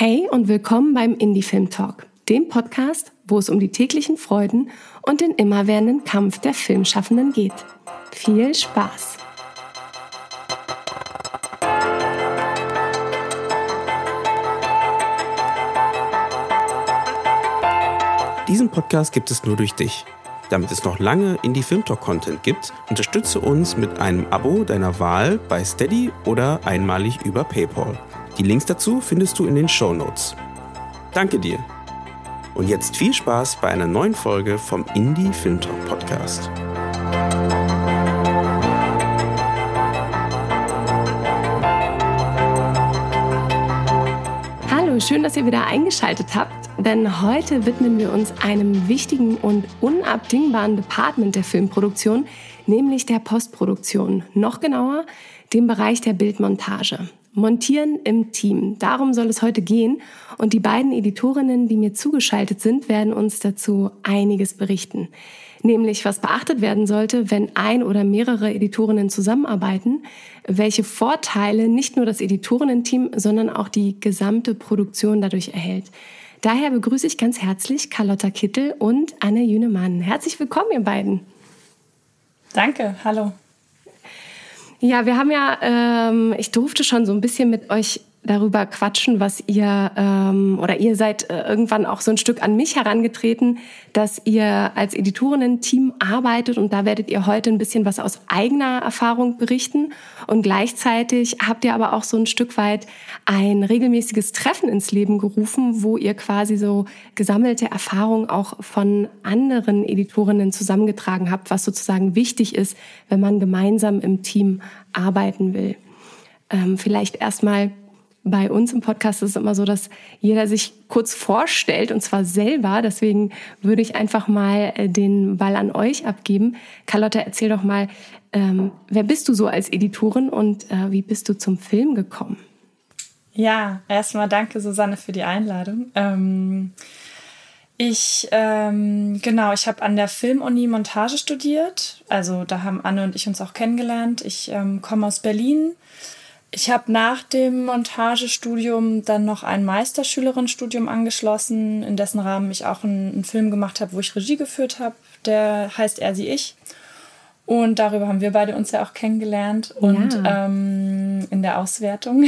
Hey und willkommen beim Indie Film Talk, dem Podcast, wo es um die täglichen Freuden und den immerwährenden Kampf der Filmschaffenden geht. Viel Spaß! Diesen Podcast gibt es nur durch dich. Damit es noch lange Indie Film Talk Content gibt, unterstütze uns mit einem Abo deiner Wahl bei Steady oder einmalig über PayPal. Die Links dazu findest du in den Show Notes. Danke dir. Und jetzt viel Spaß bei einer neuen Folge vom Indie Film Talk Podcast. Hallo, schön, dass ihr wieder eingeschaltet habt denn heute widmen wir uns einem wichtigen und unabdingbaren Department der Filmproduktion, nämlich der Postproduktion. Noch genauer dem Bereich der Bildmontage. Montieren im Team. Darum soll es heute gehen. Und die beiden Editorinnen, die mir zugeschaltet sind, werden uns dazu einiges berichten. Nämlich, was beachtet werden sollte, wenn ein oder mehrere Editorinnen zusammenarbeiten, welche Vorteile nicht nur das Editorinnen-Team, sondern auch die gesamte Produktion dadurch erhält. Daher begrüße ich ganz herzlich Carlotta Kittel und Anne Jünemann. Herzlich willkommen, ihr beiden. Danke, hallo. Ja, wir haben ja, ähm, ich durfte schon so ein bisschen mit euch darüber quatschen, was ihr ähm, oder ihr seid äh, irgendwann auch so ein Stück an mich herangetreten, dass ihr als Editorinnen-Team arbeitet und da werdet ihr heute ein bisschen was aus eigener Erfahrung berichten und gleichzeitig habt ihr aber auch so ein Stück weit ein regelmäßiges Treffen ins Leben gerufen, wo ihr quasi so gesammelte Erfahrungen auch von anderen Editorinnen zusammengetragen habt, was sozusagen wichtig ist, wenn man gemeinsam im Team arbeiten will. Ähm, vielleicht erstmal bei uns im Podcast ist es immer so, dass jeder sich kurz vorstellt und zwar selber. Deswegen würde ich einfach mal äh, den Ball an euch abgeben. Carlotta, erzähl doch mal, ähm, wer bist du so als Editorin und äh, wie bist du zum Film gekommen? Ja, erstmal danke Susanne für die Einladung. Ähm, ich, ähm, genau, ich habe an der Filmuni Montage studiert. Also da haben Anne und ich uns auch kennengelernt. Ich ähm, komme aus Berlin ich habe nach dem Montagestudium dann noch ein Meisterschülerinnenstudium angeschlossen, in dessen Rahmen ich auch einen, einen Film gemacht habe, wo ich Regie geführt habe. Der heißt Er, sie, ich. Und darüber haben wir beide uns ja auch kennengelernt und ja. ähm, in der Auswertung.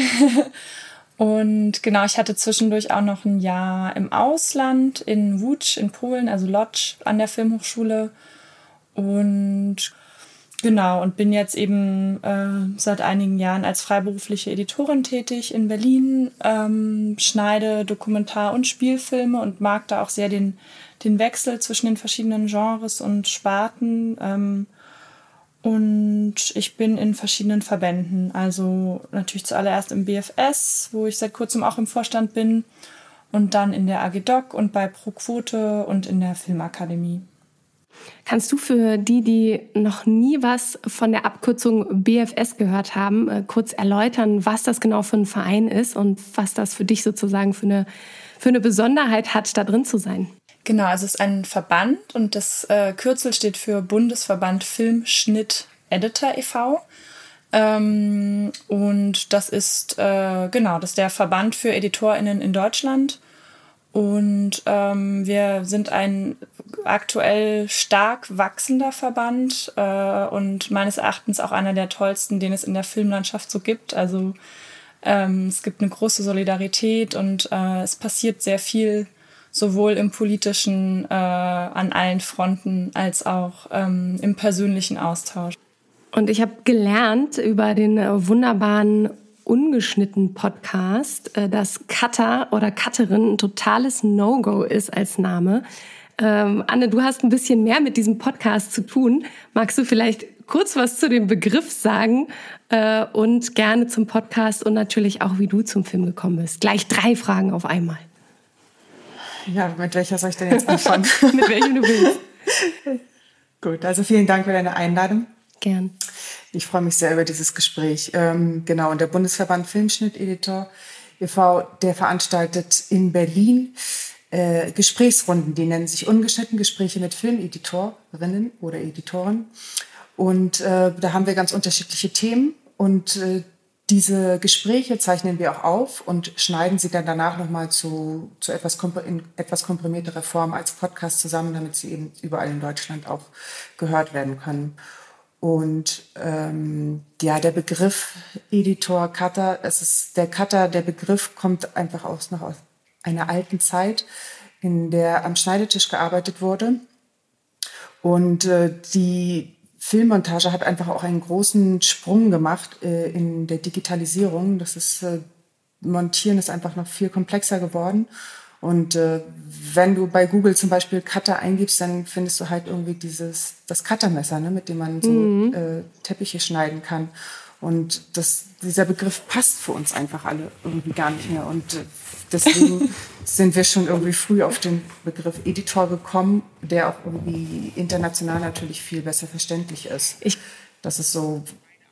und genau, ich hatte zwischendurch auch noch ein Jahr im Ausland in Łódź in Polen, also Lodz an der Filmhochschule. Und Genau, und bin jetzt eben äh, seit einigen Jahren als freiberufliche Editorin tätig in Berlin, ähm, schneide Dokumentar- und Spielfilme und mag da auch sehr den, den Wechsel zwischen den verschiedenen Genres und Sparten. Ähm, und ich bin in verschiedenen Verbänden, also natürlich zuallererst im BFS, wo ich seit kurzem auch im Vorstand bin, und dann in der AG Doc und bei ProQuote und in der Filmakademie. Kannst du für die, die noch nie was von der Abkürzung BFS gehört haben, äh, kurz erläutern, was das genau für ein Verein ist und was das für dich sozusagen für eine, für eine Besonderheit hat, da drin zu sein? Genau, also es ist ein Verband und das äh, Kürzel steht für Bundesverband Filmschnitt Editor e.V. Ähm, und das ist, äh, genau, das ist der Verband für EditorInnen in Deutschland. Und ähm, wir sind ein aktuell stark wachsender Verband äh, und meines Erachtens auch einer der tollsten, den es in der Filmlandschaft so gibt. Also ähm, es gibt eine große Solidarität und äh, es passiert sehr viel, sowohl im politischen äh, an allen Fronten als auch ähm, im persönlichen Austausch. Und ich habe gelernt über den wunderbaren ungeschnitten Podcast, äh, dass Cutter oder Cutterin ein totales No-Go ist als Name. Ähm, Anne, du hast ein bisschen mehr mit diesem Podcast zu tun. Magst du vielleicht kurz was zu dem Begriff sagen äh, und gerne zum Podcast und natürlich auch, wie du zum Film gekommen bist? Gleich drei Fragen auf einmal. Ja, mit welcher soll ich denn jetzt anfangen? mit welchem du willst. Gut, also vielen Dank für deine Einladung. Gern. Ich freue mich sehr über dieses Gespräch. Ähm, genau, und der Bundesverband Filmschnitt-Editor e.V., der veranstaltet in Berlin äh, Gesprächsrunden, die nennen sich ungeschnitten Gespräche mit Filmeditorinnen oder Editoren. Und äh, da haben wir ganz unterschiedliche Themen und äh, diese Gespräche zeichnen wir auch auf und schneiden sie dann danach nochmal zu, zu etwas, in etwas komprimierterer Form als Podcast zusammen, damit sie eben überall in Deutschland auch gehört werden können. Und ähm, ja, der Begriff Editor, Cutter, es ist der Cutter, der Begriff kommt einfach aus noch aus einer alten Zeit, in der am Schneidetisch gearbeitet wurde. Und äh, die Filmmontage hat einfach auch einen großen Sprung gemacht äh, in der Digitalisierung. Das ist äh, Montieren ist einfach noch viel komplexer geworden. Und äh, wenn du bei Google zum Beispiel Cutter eingibst, dann findest du halt irgendwie dieses das Cuttermesser, ne, mit dem man so mhm. äh, Teppiche schneiden kann. Und das, dieser Begriff passt für uns einfach alle irgendwie gar nicht mehr. Und äh, deswegen sind wir schon irgendwie früh auf den Begriff Editor gekommen, der auch irgendwie international natürlich viel besser verständlich ist. Ich, das ist so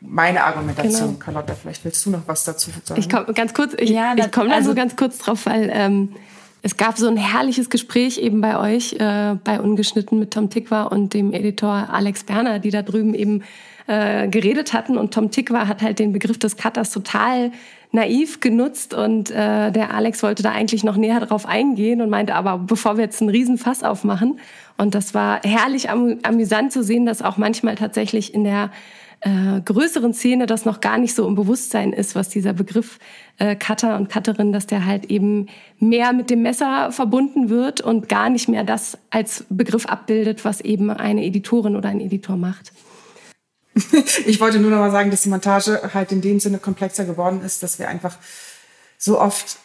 meine Argumentation. Genau. Carlotta, vielleicht willst du noch was dazu sagen? Ich komme ganz kurz, ich, ja, ich komme also, da so ganz kurz drauf, weil ähm, es gab so ein herrliches Gespräch eben bei euch, äh, bei Ungeschnitten mit Tom Tikwa und dem Editor Alex Berner, die da drüben eben äh, geredet hatten. Und Tom Tikwa hat halt den Begriff des Cutters total naiv genutzt und äh, der Alex wollte da eigentlich noch näher drauf eingehen und meinte, aber bevor wir jetzt einen Riesenfass aufmachen. Und das war herrlich am amüsant zu sehen, dass auch manchmal tatsächlich in der äh, größeren Szene das noch gar nicht so im Bewusstsein ist, was dieser Begriff äh, Cutter und Cutterin, dass der halt eben mehr mit dem Messer verbunden wird und gar nicht mehr das als Begriff abbildet, was eben eine Editorin oder ein Editor macht. ich wollte nur noch mal sagen, dass die Montage halt in dem Sinne komplexer geworden ist, dass wir einfach so oft,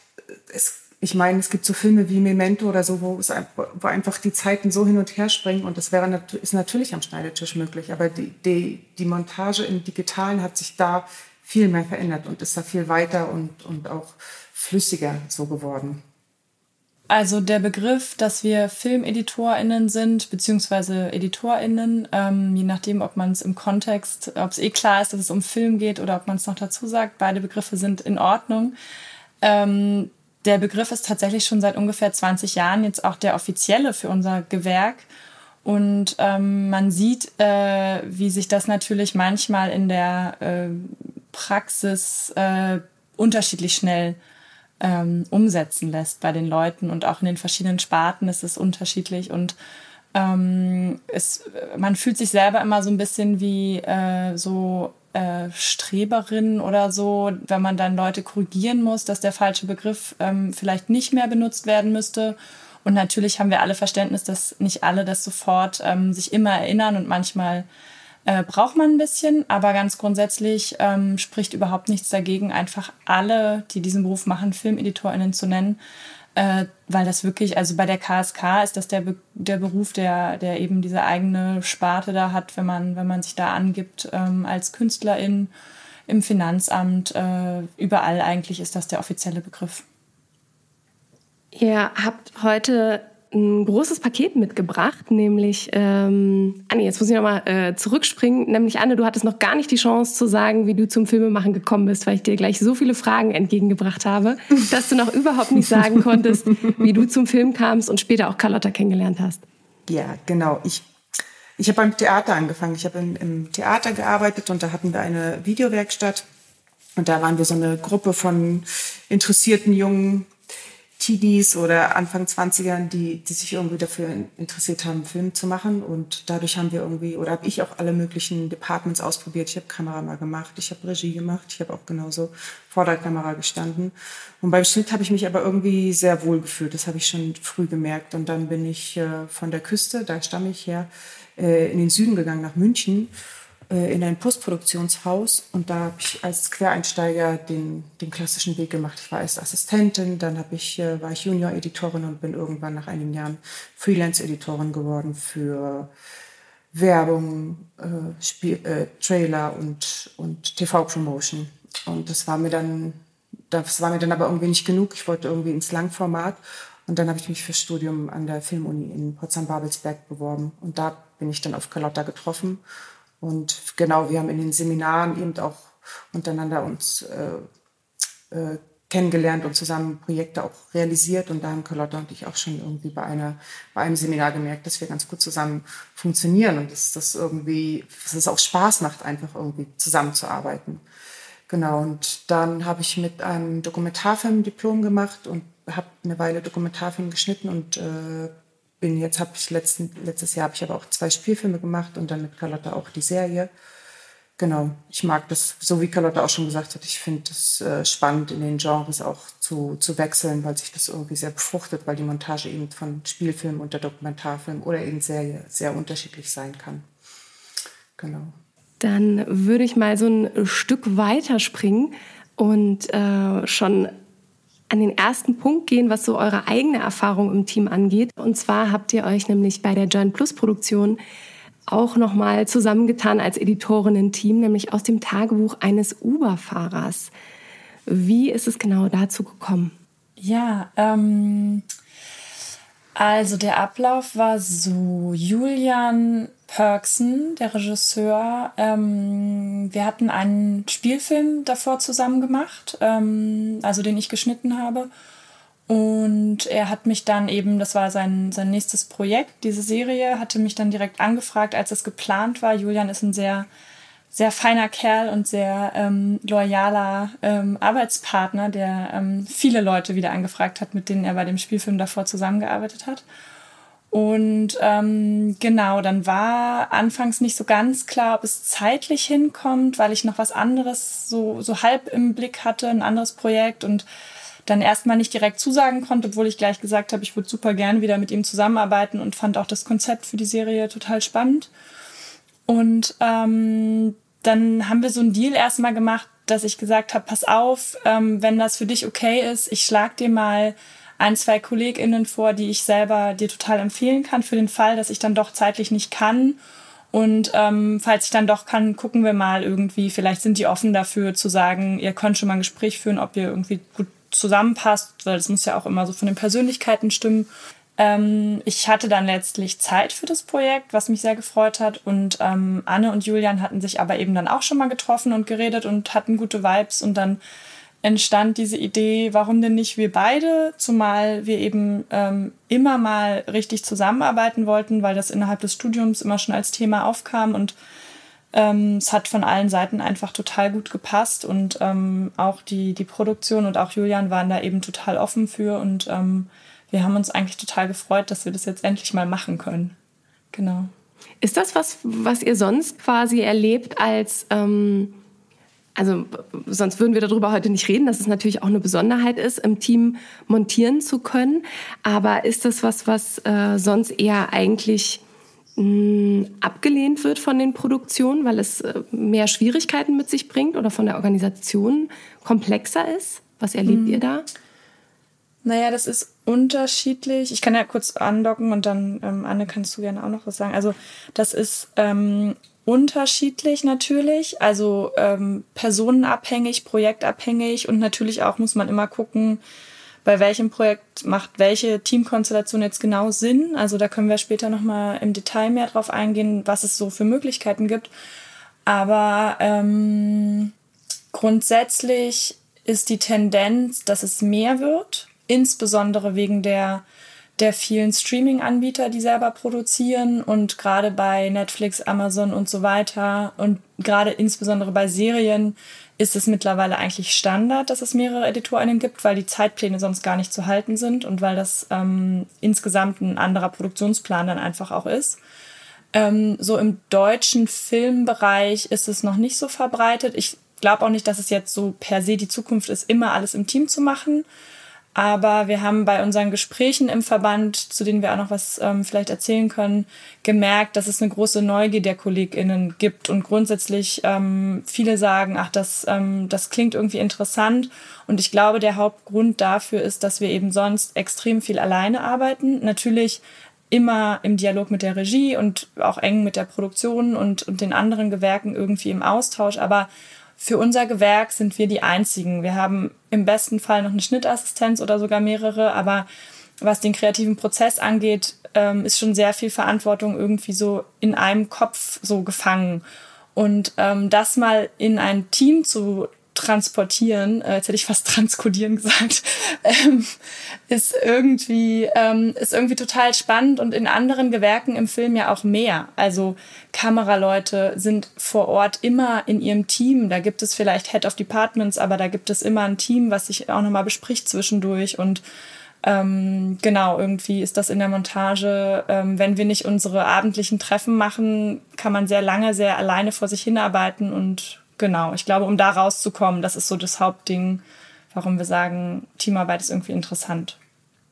es, ich meine, es gibt so Filme wie Memento oder so, wo, es, wo einfach die Zeiten so hin und her springen und das wäre ist natürlich am Schneidetisch möglich, aber die, die, die Montage im Digitalen hat sich da viel mehr verändert und ist da viel weiter und, und auch flüssiger so geworden. Also der Begriff, dass wir FilmeditorInnen sind, beziehungsweise EditorInnen, ähm, je nachdem, ob man es im Kontext, ob es eh klar ist, dass es um Film geht oder ob man es noch dazu sagt, beide Begriffe sind in Ordnung. Ähm, der Begriff ist tatsächlich schon seit ungefähr 20 Jahren jetzt auch der offizielle für unser Gewerk. Und ähm, man sieht, äh, wie sich das natürlich manchmal in der äh, Praxis äh, unterschiedlich schnell ähm, umsetzen lässt bei den Leuten und auch in den verschiedenen Sparten ist es unterschiedlich und ähm, es, man fühlt sich selber immer so ein bisschen wie äh, so äh, Streberin oder so, wenn man dann Leute korrigieren muss, dass der falsche Begriff ähm, vielleicht nicht mehr benutzt werden müsste. Und natürlich haben wir alle Verständnis, dass nicht alle das sofort ähm, sich immer erinnern und manchmal äh, braucht man ein bisschen, aber ganz grundsätzlich ähm, spricht überhaupt nichts dagegen, einfach alle, die diesen Beruf machen, FilmeditorInnen zu nennen, äh, weil das wirklich, also bei der KSK ist das der, Be der Beruf, der, der eben diese eigene Sparte da hat, wenn man, wenn man sich da angibt ähm, als Künstlerin im Finanzamt, äh, überall eigentlich ist das der offizielle Begriff. Ihr habt heute ein großes Paket mitgebracht, nämlich, ähm, Anne, jetzt muss ich nochmal äh, zurückspringen, nämlich Anne, du hattest noch gar nicht die Chance zu sagen, wie du zum Filmemachen gekommen bist, weil ich dir gleich so viele Fragen entgegengebracht habe, dass du noch überhaupt nicht sagen konntest, wie du zum Film kamst und später auch Carlotta kennengelernt hast. Ja, genau. Ich, ich habe beim Theater angefangen. Ich habe im, im Theater gearbeitet und da hatten wir eine Videowerkstatt. Und da waren wir so eine Gruppe von interessierten jungen Teenies oder Anfang 20ern, die, die sich irgendwie dafür interessiert haben, Film zu machen. Und dadurch haben wir irgendwie, oder habe ich auch alle möglichen Departments ausprobiert. Ich habe Kamera mal gemacht, ich habe Regie gemacht, ich habe auch genauso vor der Kamera gestanden. Und beim Schnitt habe ich mich aber irgendwie sehr wohl gefühlt. Das habe ich schon früh gemerkt. Und dann bin ich äh, von der Küste, da stamme ich her, äh, in den Süden gegangen, nach München in ein Postproduktionshaus und da habe ich als Quereinsteiger den, den klassischen Weg gemacht. Ich war erst Assistentin, dann habe ich, äh, war ich Junior-Editorin und bin irgendwann nach einigen Jahren Freelance-Editorin geworden für Werbung, äh, Spiel, äh, Trailer und, und TV-Promotion. Und das war mir dann, das war mir dann aber irgendwie nicht genug. Ich wollte irgendwie ins Langformat und dann habe ich mich fürs Studium an der Filmuni in Potsdam-Babelsberg beworben und da bin ich dann auf Carlotta getroffen und genau, wir haben in den Seminaren eben auch untereinander uns äh, äh, kennengelernt und zusammen Projekte auch realisiert. Und da haben Carlotta und ich auch schon irgendwie bei, einer, bei einem Seminar gemerkt, dass wir ganz gut zusammen funktionieren und dass das irgendwie, dass es auch Spaß macht, einfach irgendwie zusammenzuarbeiten. Genau, und dann habe ich mit einem Dokumentarfilm Diplom gemacht und habe eine Weile Dokumentarfilm geschnitten und äh, bin jetzt habe ich letzten, letztes Jahr habe ich aber auch zwei Spielfilme gemacht und dann mit Carlotta auch die Serie. Genau, ich mag das, so wie Carlotta auch schon gesagt hat, ich finde es äh, spannend, in den Genres auch zu, zu wechseln, weil sich das irgendwie sehr befruchtet, weil die Montage eben von Spielfilm und der Dokumentarfilm oder eben Serie sehr unterschiedlich sein kann. Genau. Dann würde ich mal so ein Stück weiter springen und äh, schon an den ersten Punkt gehen, was so eure eigene Erfahrung im Team angeht. Und zwar habt ihr euch nämlich bei der Joint Plus Produktion auch nochmal zusammengetan als Editorinnen-Team, nämlich aus dem Tagebuch eines Uber-Fahrers. Wie ist es genau dazu gekommen? Ja, ähm, also der Ablauf war so, Julian Perksen, der Regisseur, ähm, wir hatten einen Spielfilm davor zusammen gemacht, ähm, also den ich geschnitten habe. Und er hat mich dann eben, das war sein, sein nächstes Projekt, diese Serie, hatte mich dann direkt angefragt, als es geplant war. Julian ist ein sehr, sehr feiner Kerl und sehr ähm, loyaler ähm, Arbeitspartner, der ähm, viele Leute wieder angefragt hat, mit denen er bei dem Spielfilm davor zusammengearbeitet hat. Und ähm, genau, dann war anfangs nicht so ganz klar, ob es zeitlich hinkommt, weil ich noch was anderes so, so halb im Blick hatte, ein anderes Projekt und dann erstmal nicht direkt zusagen konnte, obwohl ich gleich gesagt habe, ich würde super gern wieder mit ihm zusammenarbeiten und fand auch das Konzept für die Serie total spannend. Und ähm, dann haben wir so einen Deal erstmal gemacht, dass ich gesagt habe, pass auf, ähm, wenn das für dich okay ist, ich schlag dir mal ein, zwei KollegInnen vor, die ich selber dir total empfehlen kann, für den Fall, dass ich dann doch zeitlich nicht kann. Und ähm, falls ich dann doch kann, gucken wir mal irgendwie, vielleicht sind die offen dafür zu sagen, ihr könnt schon mal ein Gespräch führen, ob ihr irgendwie gut zusammenpasst, weil das muss ja auch immer so von den Persönlichkeiten stimmen. Ähm, ich hatte dann letztlich Zeit für das Projekt, was mich sehr gefreut hat. Und ähm, Anne und Julian hatten sich aber eben dann auch schon mal getroffen und geredet und hatten gute Vibes. Und dann entstand diese Idee, warum denn nicht wir beide, zumal wir eben ähm, immer mal richtig zusammenarbeiten wollten, weil das innerhalb des Studiums immer schon als Thema aufkam und ähm, es hat von allen Seiten einfach total gut gepasst und ähm, auch die, die Produktion und auch Julian waren da eben total offen für und ähm, wir haben uns eigentlich total gefreut, dass wir das jetzt endlich mal machen können. Genau. Ist das was, was ihr sonst quasi erlebt als ähm also sonst würden wir darüber heute nicht reden, dass es natürlich auch eine Besonderheit ist, im Team montieren zu können. Aber ist das was, was äh, sonst eher eigentlich mh, hm, abgelehnt wird von den Produktionen, weil es äh, mehr Schwierigkeiten mit sich bringt oder von der Organisation komplexer ist? Was erlebt mhm. ihr da? Naja, das ist unterschiedlich. Ich kann ja kurz andocken und dann, ähm, Anne, kannst du gerne auch noch was sagen. Also das ist ähm, unterschiedlich natürlich, also ähm, personenabhängig, projektabhängig und natürlich auch muss man immer gucken, bei welchem Projekt macht welche Teamkonstellation jetzt genau Sinn. Also da können wir später nochmal im Detail mehr drauf eingehen, was es so für Möglichkeiten gibt. Aber ähm, grundsätzlich ist die Tendenz, dass es mehr wird, insbesondere wegen der der vielen Streaming-Anbieter, die selber produzieren und gerade bei Netflix, Amazon und so weiter und gerade insbesondere bei Serien ist es mittlerweile eigentlich Standard, dass es mehrere EditorInnen gibt, weil die Zeitpläne sonst gar nicht zu halten sind und weil das ähm, insgesamt ein anderer Produktionsplan dann einfach auch ist. Ähm, so im deutschen Filmbereich ist es noch nicht so verbreitet. Ich glaube auch nicht, dass es jetzt so per se die Zukunft ist, immer alles im Team zu machen. Aber wir haben bei unseren Gesprächen im Verband, zu denen wir auch noch was ähm, vielleicht erzählen können, gemerkt, dass es eine große Neugier der KollegInnen gibt und grundsätzlich ähm, viele sagen, ach, das, ähm, das klingt irgendwie interessant. Und ich glaube, der Hauptgrund dafür ist, dass wir eben sonst extrem viel alleine arbeiten. Natürlich immer im Dialog mit der Regie und auch eng mit der Produktion und, und den anderen Gewerken irgendwie im Austausch. Aber für unser Gewerk sind wir die Einzigen. Wir haben im besten Fall noch eine Schnittassistenz oder sogar mehrere, aber was den kreativen Prozess angeht, ähm, ist schon sehr viel Verantwortung irgendwie so in einem Kopf so gefangen. Und ähm, das mal in ein Team zu transportieren, äh, jetzt hätte ich fast transkodieren gesagt, ähm, ist irgendwie ähm, ist irgendwie total spannend und in anderen Gewerken im Film ja auch mehr. Also Kameraleute sind vor Ort immer in ihrem Team. Da gibt es vielleicht Head of Departments, aber da gibt es immer ein Team, was sich auch nochmal bespricht zwischendurch und ähm, genau, irgendwie ist das in der Montage, ähm, wenn wir nicht unsere abendlichen Treffen machen, kann man sehr lange, sehr alleine vor sich hinarbeiten und genau, ich glaube, um da rauszukommen, das ist so das Hauptding, warum wir sagen, Teamarbeit ist irgendwie interessant.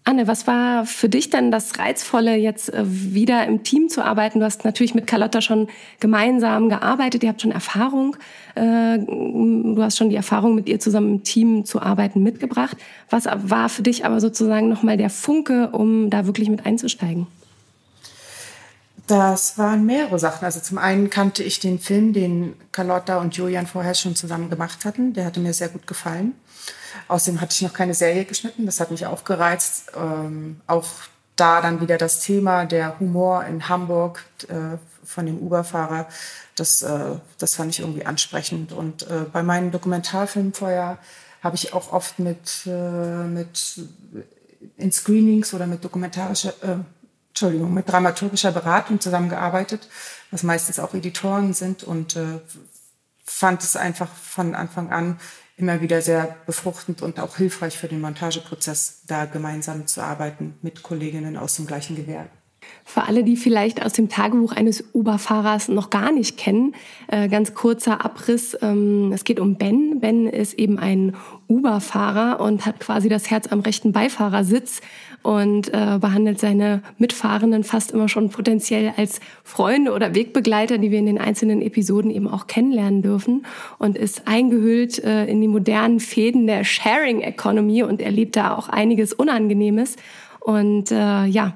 Anne, was war für dich denn das Reizvolle, jetzt äh, wieder im Team zu arbeiten? Du hast natürlich mit Carlotta schon gemeinsam gearbeitet, ihr habt schon Erfahrung, äh, du hast schon die Erfahrung, mit ihr zusammen im Team zu arbeiten, mitgebracht. Was war für dich aber sozusagen nochmal der Funke, um da wirklich mit einzusteigen? Das waren mehrere Sachen. Also zum einen kannte ich den Film, den Carlotta und Julian vorher schon zusammen gemacht hatten. Der hatte mir sehr gut gefallen. Außerdem hatte ich noch keine Serie geschnitten. Das hat mich auch gereizt. Ähm, auch da dann wieder das Thema der Humor in Hamburg äh, von dem Uber-Fahrer. Das, äh, das fand ich irgendwie ansprechend. Und äh, bei meinen Dokumentarfilmen vorher habe ich auch oft mit, äh, mit in Screenings oder mit dokumentarischer äh, Entschuldigung, mit dramaturgischer Beratung zusammengearbeitet, was meistens auch Editoren sind und äh, fand es einfach von Anfang an immer wieder sehr befruchtend und auch hilfreich für den Montageprozess, da gemeinsam zu arbeiten mit Kolleginnen aus dem gleichen Gewerbe. Für alle, die vielleicht aus dem Tagebuch eines Uber-Fahrers noch gar nicht kennen, äh, ganz kurzer Abriss. Ähm, es geht um Ben. Ben ist eben ein Uber-Fahrer und hat quasi das Herz am rechten Beifahrersitz und äh, behandelt seine Mitfahrenden fast immer schon potenziell als Freunde oder Wegbegleiter, die wir in den einzelnen Episoden eben auch kennenlernen dürfen und ist eingehüllt äh, in die modernen Fäden der Sharing Economy und erlebt da auch einiges Unangenehmes. Und äh, ja,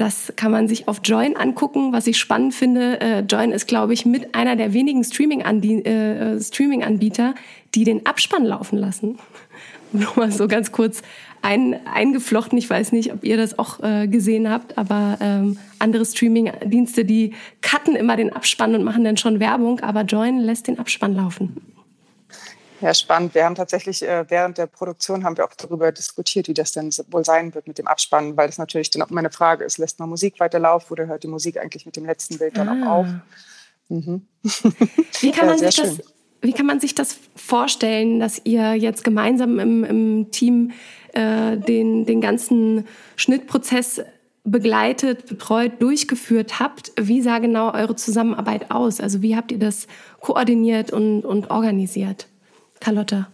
das kann man sich auf Join angucken, was ich spannend finde. Äh, Join ist, glaube ich, mit einer der wenigen Streaming-Anbieter, äh, Streaming die den Abspann laufen lassen. Nur mal so ganz kurz ein, eingeflochten. Ich weiß nicht, ob ihr das auch äh, gesehen habt, aber ähm, andere Streaming-Dienste, die cutten immer den Abspann und machen dann schon Werbung, aber Join lässt den Abspann laufen. Ja, spannend. Wir haben tatsächlich äh, während der Produktion haben wir auch darüber diskutiert, wie das denn wohl sein wird mit dem Abspannen, weil das natürlich dann auch immer eine Frage ist, lässt man Musik weiterlaufen oder hört die Musik eigentlich mit dem letzten Bild dann ah. auch auf? Mhm. Wie kann man ja, sich das wie kann man sich das vorstellen, dass ihr jetzt gemeinsam im, im Team äh, den, den ganzen Schnittprozess begleitet, betreut, durchgeführt habt? Wie sah genau eure Zusammenarbeit aus? Also wie habt ihr das koordiniert und, und organisiert? Carlotta.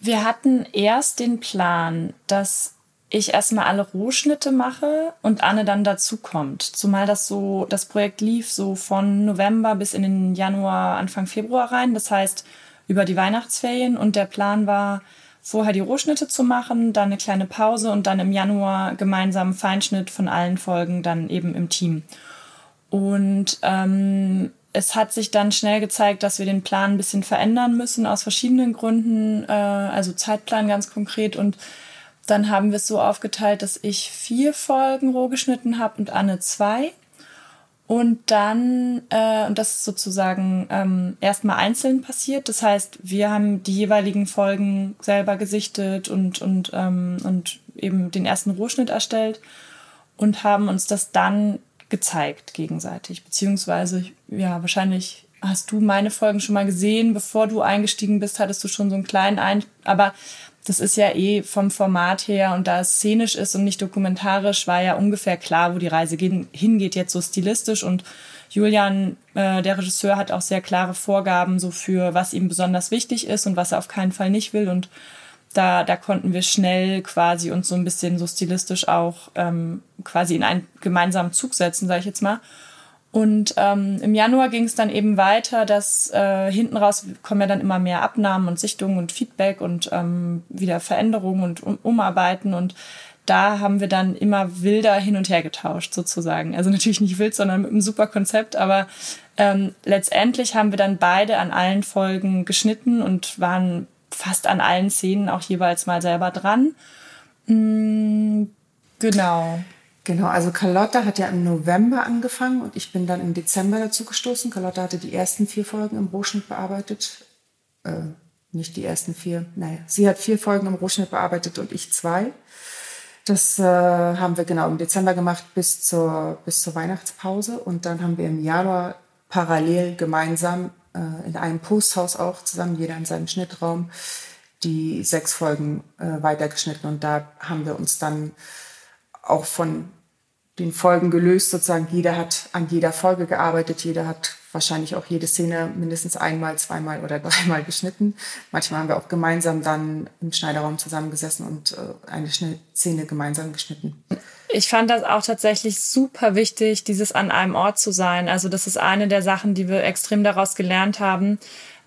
Wir hatten erst den Plan, dass ich erstmal alle Rohschnitte mache und Anne dann dazukommt. Zumal das so, das Projekt lief so von November bis in den Januar, Anfang Februar rein. Das heißt, über die Weihnachtsferien. Und der Plan war, vorher die Rohschnitte zu machen, dann eine kleine Pause und dann im Januar gemeinsam Feinschnitt von allen Folgen dann eben im Team. Und ähm, es hat sich dann schnell gezeigt, dass wir den Plan ein bisschen verändern müssen aus verschiedenen Gründen, äh, also Zeitplan ganz konkret und dann haben wir es so aufgeteilt, dass ich vier Folgen roh geschnitten habe und Anne zwei. Und dann, äh, und das ist sozusagen ähm, erstmal einzeln passiert. Das heißt, wir haben die jeweiligen Folgen selber gesichtet und, und, ähm, und eben den ersten Rohschnitt erstellt und haben uns das dann gezeigt gegenseitig. Beziehungsweise, ja, wahrscheinlich hast du meine Folgen schon mal gesehen, bevor du eingestiegen bist, hattest du schon so einen kleinen Ein... Aber das ist ja eh vom Format her und da es szenisch ist und nicht dokumentarisch, war ja ungefähr klar, wo die Reise hingeht, jetzt so stilistisch. Und Julian, äh, der Regisseur, hat auch sehr klare Vorgaben so für, was ihm besonders wichtig ist und was er auf keinen Fall nicht will. Und da, da konnten wir schnell quasi uns so ein bisschen so stilistisch auch ähm, quasi in einen gemeinsamen Zug setzen, sage ich jetzt mal. Und ähm, im Januar ging es dann eben weiter, dass äh, hinten raus kommen ja dann immer mehr Abnahmen und Sichtungen und Feedback und ähm, wieder Veränderungen und um Umarbeiten. Und da haben wir dann immer wilder hin und her getauscht, sozusagen. Also natürlich nicht wild, sondern mit einem super Konzept. Aber ähm, letztendlich haben wir dann beide an allen Folgen geschnitten und waren fast an allen Szenen auch jeweils mal selber dran. Mm, genau. Genau, also Carlotta hat ja im November angefangen und ich bin dann im Dezember dazu gestoßen. Carlotta hatte die ersten vier Folgen im Rohschnitt bearbeitet. äh, nicht die ersten vier. Naja, sie hat vier Folgen im Rohschnitt bearbeitet und ich zwei. Das äh, haben wir genau im Dezember gemacht bis zur, bis zur Weihnachtspause. Und dann haben wir im Januar parallel gemeinsam äh, in einem Posthaus auch zusammen, jeder in seinem Schnittraum, die sechs Folgen äh, weitergeschnitten. Und da haben wir uns dann auch von den Folgen gelöst, sozusagen. Jeder hat an jeder Folge gearbeitet, jeder hat wahrscheinlich auch jede Szene mindestens einmal, zweimal oder dreimal geschnitten. Manchmal haben wir auch gemeinsam dann im Schneiderraum zusammengesessen und äh, eine Szene gemeinsam geschnitten. Ich fand das auch tatsächlich super wichtig, dieses an einem Ort zu sein. Also das ist eine der Sachen, die wir extrem daraus gelernt haben,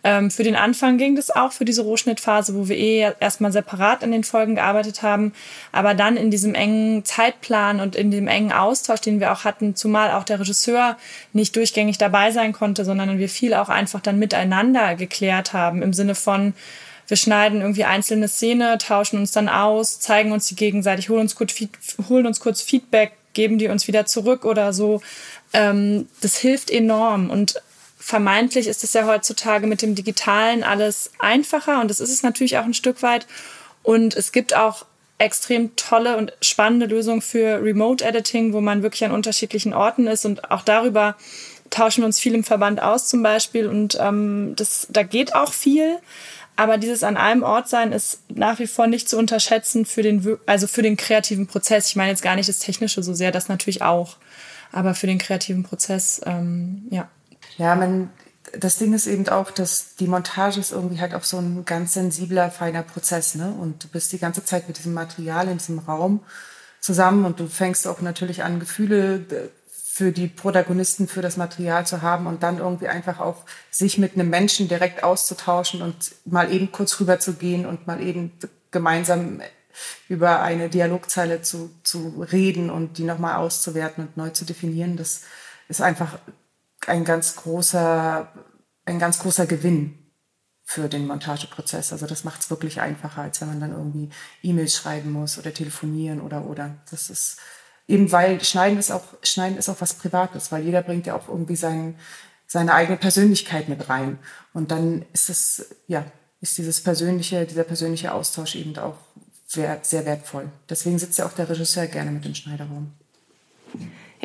ähm, für den Anfang ging das auch für diese Rohschnittphase, wo wir eh erstmal separat an den Folgen gearbeitet haben. Aber dann in diesem engen Zeitplan und in dem engen Austausch, den wir auch hatten, zumal auch der Regisseur nicht durchgängig dabei sein konnte, sondern wir viel auch einfach dann miteinander geklärt haben im Sinne von, wir schneiden irgendwie einzelne Szene, tauschen uns dann aus, zeigen uns die gegenseitig, holen uns kurz, holen uns kurz Feedback, geben die uns wieder zurück oder so. Ähm, das hilft enorm. Und vermeintlich ist es ja heutzutage mit dem Digitalen alles einfacher und das ist es natürlich auch ein Stück weit. Und es gibt auch extrem tolle und spannende Lösungen für Remote Editing, wo man wirklich an unterschiedlichen Orten ist und auch darüber tauschen wir uns viel im Verband aus zum Beispiel und ähm, das, da geht auch viel. Aber dieses an einem Ort sein ist nach wie vor nicht zu unterschätzen für den, also für den kreativen Prozess. Ich meine jetzt gar nicht das Technische so sehr, das natürlich auch. Aber für den kreativen Prozess, ähm, ja. Ja, man, das Ding ist eben auch, dass die Montage ist irgendwie halt auch so ein ganz sensibler, feiner Prozess, ne? Und du bist die ganze Zeit mit diesem Material in diesem Raum zusammen und du fängst auch natürlich an, Gefühle äh, für die Protagonisten, für das Material zu haben und dann irgendwie einfach auch sich mit einem Menschen direkt auszutauschen und mal eben kurz rüber zu gehen und mal eben gemeinsam über eine Dialogzeile zu, zu reden und die nochmal auszuwerten und neu zu definieren. Das ist einfach ein ganz großer, ein ganz großer Gewinn für den Montageprozess. Also das macht es wirklich einfacher, als wenn man dann irgendwie E-Mails schreiben muss oder telefonieren oder oder. Das ist eben weil Schneiden ist auch Schneiden ist auch was Privates, weil jeder bringt ja auch irgendwie sein, seine eigene Persönlichkeit mit rein. Und dann ist es ja ist dieses persönliche dieser persönliche Austausch eben auch sehr wertvoll. Deswegen sitzt ja auch der Regisseur gerne mit dem Schneiderraum.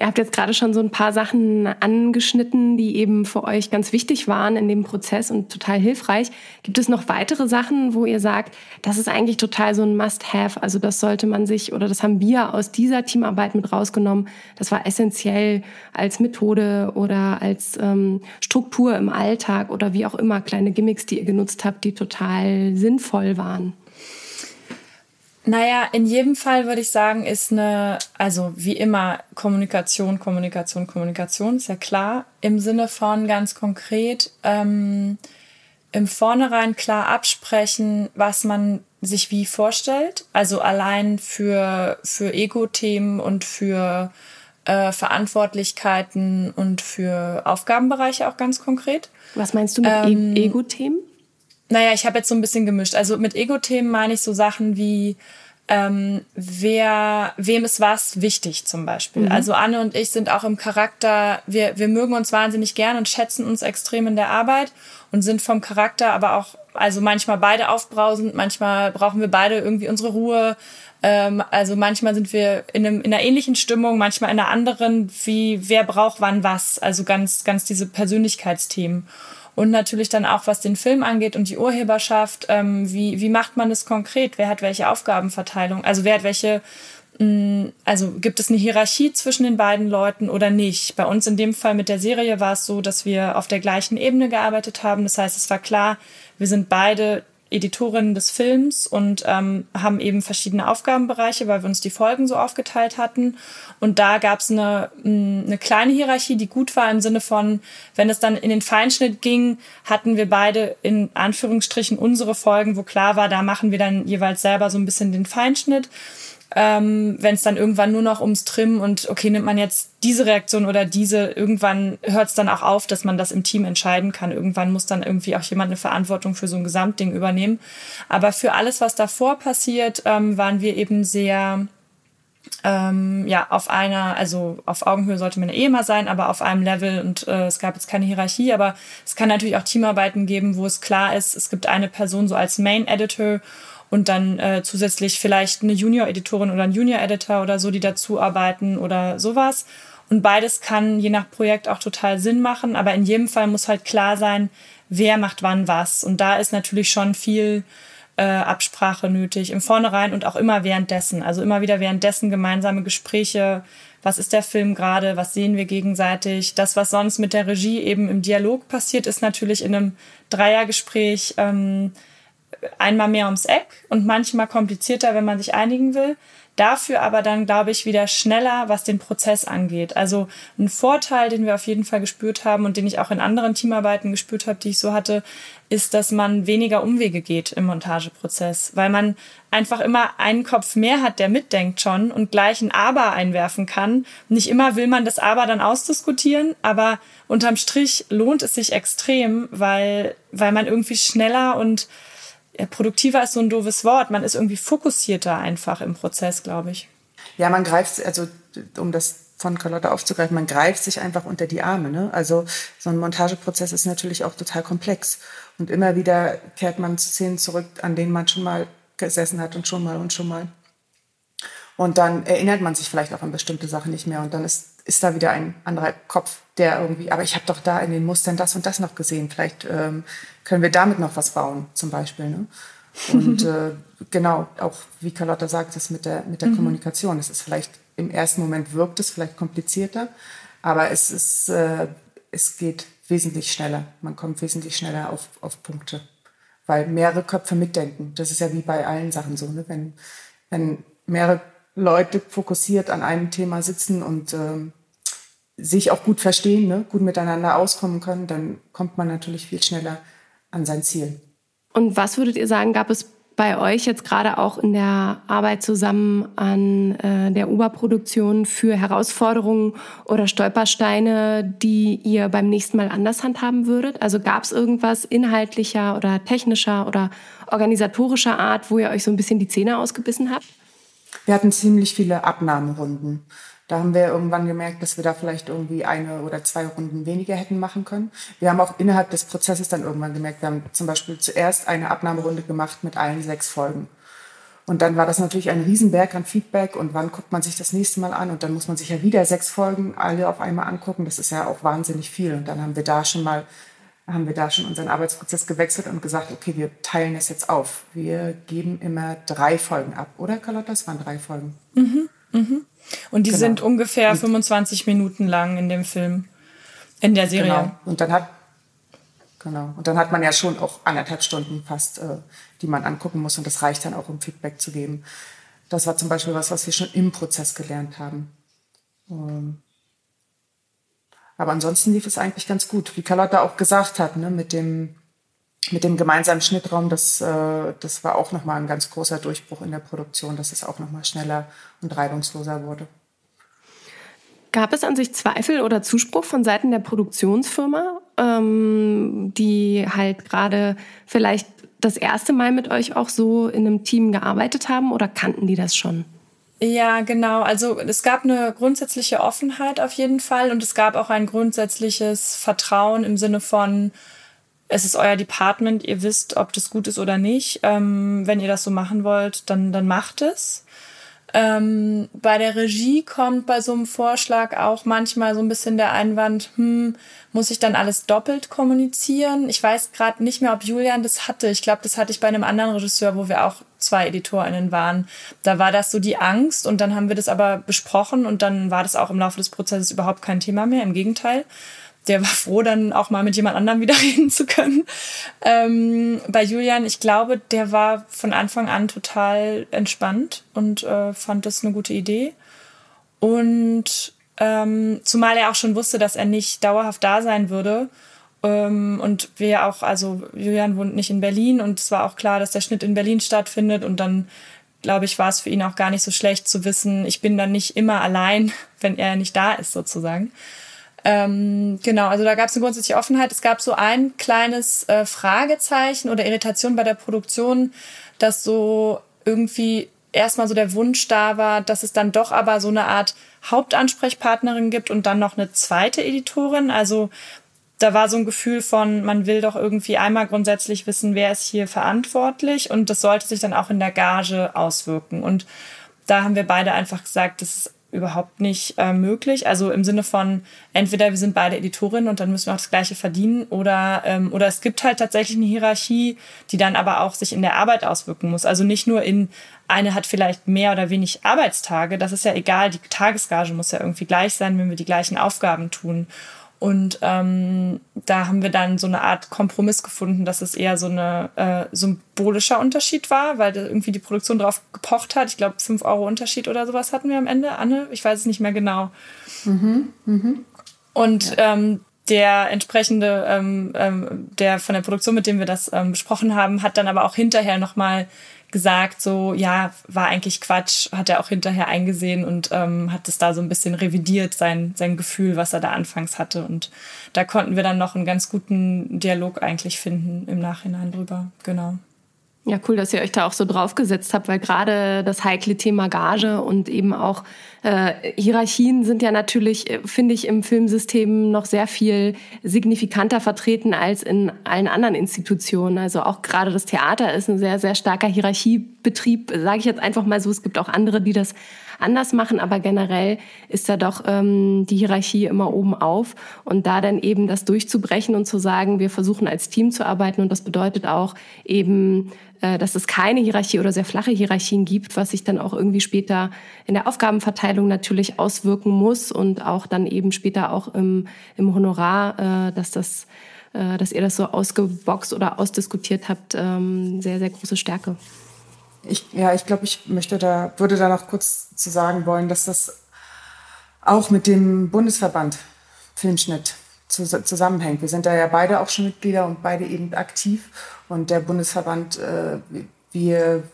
Ihr habt jetzt gerade schon so ein paar Sachen angeschnitten, die eben für euch ganz wichtig waren in dem Prozess und total hilfreich. Gibt es noch weitere Sachen, wo ihr sagt, das ist eigentlich total so ein Must-Have? Also das sollte man sich oder das haben wir aus dieser Teamarbeit mit rausgenommen. Das war essentiell als Methode oder als ähm, Struktur im Alltag oder wie auch immer kleine Gimmicks, die ihr genutzt habt, die total sinnvoll waren. Naja, in jedem Fall würde ich sagen, ist eine, also wie immer, Kommunikation, Kommunikation, Kommunikation, ist ja klar. Im Sinne von ganz konkret, ähm, im Vornherein klar absprechen, was man sich wie vorstellt. Also allein für, für Ego-Themen und für äh, Verantwortlichkeiten und für Aufgabenbereiche auch ganz konkret. Was meinst du mit e- ähm, Ego-Themen? Naja, ich habe jetzt so ein bisschen gemischt. Also mit Ego-Themen meine ich so Sachen wie, ähm, wer, wem ist was wichtig zum Beispiel. Mhm. Also Anne und ich sind auch im Charakter, wir, wir mögen uns wahnsinnig gern und schätzen uns extrem in der Arbeit und sind vom Charakter aber auch, also manchmal beide aufbrausend, manchmal brauchen wir beide irgendwie unsere Ruhe. Ähm, also manchmal sind wir in, einem, in einer ähnlichen Stimmung, manchmal in einer anderen, wie wer braucht wann was. Also ganz, ganz diese Persönlichkeitsthemen. Und natürlich dann auch, was den Film angeht und die Urheberschaft, ähm, wie, wie macht man das konkret? Wer hat welche Aufgabenverteilung? Also wer hat welche, mh, mm, also gibt es eine Hierarchie zwischen den beiden Leuten oder nicht? Bei uns in dem Fall mit der Serie war es so, dass wir auf der gleichen Ebene gearbeitet haben. Das heißt, es war klar, wir sind beide Editorinnen des Films und ähm, haben eben verschiedene Aufgabenbereiche, weil wir uns die Folgen so aufgeteilt hatten. Und da gab es eine, mm, eine kleine Hierarchie, die gut war im Sinne von, wenn es dann in den Feinschnitt ging, hatten wir beide in Anführungsstrichen unsere Folgen, wo klar war, da machen wir dann jeweils selber so ein bisschen den Feinschnitt ähm, wenn es dann irgendwann nur noch ums Trimmen und okay, nimmt man jetzt diese Reaktion oder diese, irgendwann hört es dann auch auf, dass man das im Team entscheiden kann. Irgendwann muss dann irgendwie auch jemand eine Verantwortung für so ein Gesamtding übernehmen. Aber für alles, was davor passiert, ähm, waren wir eben sehr ähm, ja, auf einer, also auf Augenhöhe sollte man ja eh immer sein, aber auf einem Level und äh, es gab jetzt keine Hierarchie, aber es kann natürlich auch Teamarbeiten geben, wo es klar ist, es gibt eine Person so als Main Editor und dann äh, zusätzlich vielleicht eine Junior-Editorin oder ein Junior-Editor oder so, die dazu arbeiten oder sowas. Und beides kann je nach Projekt auch total Sinn machen, aber in jedem Fall muss halt klar sein, wer macht wann was. Und da ist natürlich schon viel äh, Absprache nötig im Vornherein und auch immer währenddessen. Also immer wieder währenddessen gemeinsame Gespräche. Was ist der Film gerade? Was sehen wir gegenseitig? Das, was sonst mit der Regie eben im Dialog passiert, ist natürlich in einem Dreiergespräch ähm, einmal mehr ums Eck und manchmal komplizierter, wenn man sich einigen will. Dafür aber dann, glaube ich, wieder schneller, was den Prozess angeht. Also ein Vorteil, den wir auf jeden Fall gespürt haben und den ich auch in anderen Teamarbeiten gespürt habe, die ich so hatte, ist, dass man weniger Umwege geht im Montageprozess, weil man einfach immer einen Kopf mehr hat, der mitdenkt schon und gleich ein Aber einwerfen kann. Nicht immer will man das Aber dann ausdiskutieren, aber unterm Strich lohnt es sich extrem, weil, weil man irgendwie schneller und produktiver ist so ein doofes Wort. Man ist irgendwie fokussierter einfach im Prozess, glaube ich. Ja, man greift, also um das von Carlotta aufzugreifen, man greift sich einfach unter die Arme. Ne? Also so ein Montageprozess ist natürlich auch total komplex. Und immer wieder kehrt man zu Szenen zurück, an denen man schon mal gesessen hat und schon mal und schon mal. Und dann erinnert man sich vielleicht auch an bestimmte Sachen nicht mehr. Und dann ist, ist da wieder ein anderer Kopf, der irgendwie, aber ich habe doch da in den Mustern das und das noch gesehen. Vielleicht ähm, können wir damit noch was bauen, zum Beispiel. Ne? Und äh, genau, auch wie Carlotta sagt, das mit der, mit der mhm. Kommunikation. Es ist vielleicht im ersten Moment wirkt es vielleicht komplizierter, aber es ist, äh, es geht wesentlich schneller. Man kommt wesentlich schneller auf, auf Punkte, weil mehrere Köpfe mitdenken. Das ist ja wie bei allen Sachen so. Ne? Wenn, wenn mehrere Leute fokussiert an einem Thema sitzen und ähm, sich auch gut verstehen, ne, gut miteinander auskommen können, dann kommt man natürlich viel schneller an sein Ziel. Und was würdet ihr sagen, gab es bei euch jetzt gerade auch in der Arbeit zusammen an äh, der Oberproduktion für Herausforderungen oder Stolpersteine, die ihr beim nächsten Mal anders handhaben würdet? Also gab es irgendwas inhaltlicher oder technischer oder organisatorischer Art, wo ihr euch so ein bisschen die Zähne ausgebissen habt? Wir hatten ziemlich viele Abnahmerunden. Da haben wir irgendwann gemerkt, dass wir da vielleicht irgendwie eine oder zwei Runden weniger hätten machen können. Wir haben auch innerhalb des Prozesses dann irgendwann gemerkt, wir haben zum Beispiel zuerst eine Abnahmerunde gemacht mit allen sechs Folgen. Und dann war das natürlich ein Riesenberg an Feedback und wann guckt man sich das nächste Mal an und dann muss man sich ja wieder sechs Folgen alle auf einmal angucken. Das ist ja auch wahnsinnig viel. Und dann haben wir da schon mal haben wir da schon unseren Arbeitsprozess gewechselt und gesagt, okay, wir teilen das jetzt auf. Wir geben immer drei Folgen ab, oder Carlotta? Das waren drei Folgen. Mhm, mhm. Und die genau. sind ungefähr und 25 Minuten lang in dem Film, in der Serie. Genau. Und dann hat genau. Und dann hat man ja schon auch anderthalb Stunden fast, äh, die man angucken muss. Und das reicht dann auch, um Feedback zu geben. Das war zum Beispiel was, was wir schon im Prozess gelernt haben. Ähm, aber ansonsten lief es eigentlich ganz gut. Wie Carlotta auch gesagt hat, ne, mit dem, mit dem gemeinsamen Schnittraum, das, äh, das war auch nochmal ein ganz großer Durchbruch in der Produktion, dass es auch nochmal schneller und reibungsloser wurde. Gab es an sich Zweifel oder Zuspruch von Seiten der Produktionsfirma, ähm, die halt gerade vielleicht das erste Mal mit euch auch so in einem Team gearbeitet haben oder kannten die das schon? Ja, genau. Also es gab eine grundsätzliche Offenheit auf jeden Fall und es gab auch ein grundsätzliches Vertrauen im Sinne von, es ist euer Department, ihr wisst, ob das gut ist oder nicht. Ähm, wenn ihr das so machen wollt, dann, dann macht es. Ähm, bei der Regie kommt bei so einem Vorschlag auch manchmal so ein bisschen der Einwand, hm, muss ich dann alles doppelt kommunizieren? Ich weiß gerade nicht mehr, ob Julian das hatte. Ich glaube, das hatte ich bei einem anderen Regisseur, wo wir auch zwei EditorInnen waren. Da war das so die Angst und dann haben wir das aber besprochen und dann war das auch im Laufe des Prozesses überhaupt kein Thema mehr. Im Gegenteil der war froh, dann auch mal mit jemand anderem wieder reden zu können. Ähm, bei Julian, ich glaube, der war von Anfang an total entspannt und äh, fand das eine gute Idee. Und ähm, zumal er auch schon wusste, dass er nicht dauerhaft da sein würde. Ähm, und wir auch, also Julian wohnt nicht in Berlin und es war auch klar, dass der Schnitt in Berlin stattfindet. Und dann, glaube ich, war es für ihn auch gar nicht so schlecht zu wissen, ich bin dann nicht immer allein, wenn er nicht da ist, sozusagen. Ähm, genau, also da gab es eine grundsätzliche Offenheit. Es gab so ein kleines äh, Fragezeichen oder Irritation bei der Produktion, dass so irgendwie erstmal so der Wunsch da war, dass es dann doch aber so eine Art Hauptansprechpartnerin gibt und dann noch eine zweite Editorin. Also da war so ein Gefühl von, man will doch irgendwie einmal grundsätzlich wissen, wer ist hier verantwortlich und das sollte sich dann auch in der Gage auswirken. Und da haben wir beide einfach gesagt, das ist überhaupt nicht äh, möglich. Also im Sinne von, entweder wir sind beide Editorinnen und dann müssen wir auch das Gleiche verdienen oder, ähm, oder es gibt halt tatsächlich eine Hierarchie, die dann aber auch sich in der Arbeit auswirken muss. Also nicht nur in, eine hat vielleicht mehr oder wenig Arbeitstage, das ist ja egal, die Tagesgage muss ja irgendwie gleich sein, wenn wir die gleichen Aufgaben tun. Und ähm, da haben wir dann so eine Art Kompromiss gefunden, dass es eher so ein äh, symbolischer Unterschied war, weil irgendwie die Produktion drauf gepocht hat. Ich glaube, 5 Euro Unterschied oder sowas hatten wir am Ende. Anne, ich weiß es nicht mehr genau. Mhm, mh. Und ja. ähm, der entsprechende, ähm, ähm, der von der Produktion, mit dem wir das ähm, besprochen haben, hat dann aber auch hinterher nochmal gesagt, so, ja, war eigentlich Quatsch, hat er auch hinterher eingesehen und ähm, hat es da so ein bisschen revidiert, sein, sein Gefühl, was er da anfangs hatte. Und da konnten wir dann noch einen ganz guten Dialog eigentlich finden im Nachhinein drüber. Genau. Ja, cool, dass ihr euch da auch so draufgesetzt habt, weil gerade das heikle Thema Gage und eben auch äh, Hierarchien sind ja natürlich, äh, finde ich, im Filmsystem noch sehr viel signifikanter vertreten als in allen anderen Institutionen. Also auch gerade das Theater ist ein sehr, sehr starker Hierarchiebetrieb, sage ich jetzt einfach mal so. Es gibt auch andere, die das anders machen, aber generell ist da doch ähm, die Hierarchie immer oben auf. Und da dann eben das durchzubrechen und zu sagen, wir versuchen als Team zu arbeiten. Und das bedeutet auch eben äh, dass es keine Hierarchie oder sehr flache Hierarchien gibt, was sich dann auch irgendwie später in der Aufgabenverteilung natürlich auswirken muss. Und auch dann eben später auch im, im Honorar, äh, dass das äh, dass ihr das so ausgeboxt oder ausdiskutiert habt, ähm, sehr, sehr große Stärke. Ich, ja, ich glaube, ich möchte da, würde da noch kurz zu sagen wollen, dass das auch mit dem Bundesverband Filmschnitt zusammenhängt. Wir sind da ja beide auch schon Mitglieder und beide eben aktiv. Und der Bundesverband, äh, wir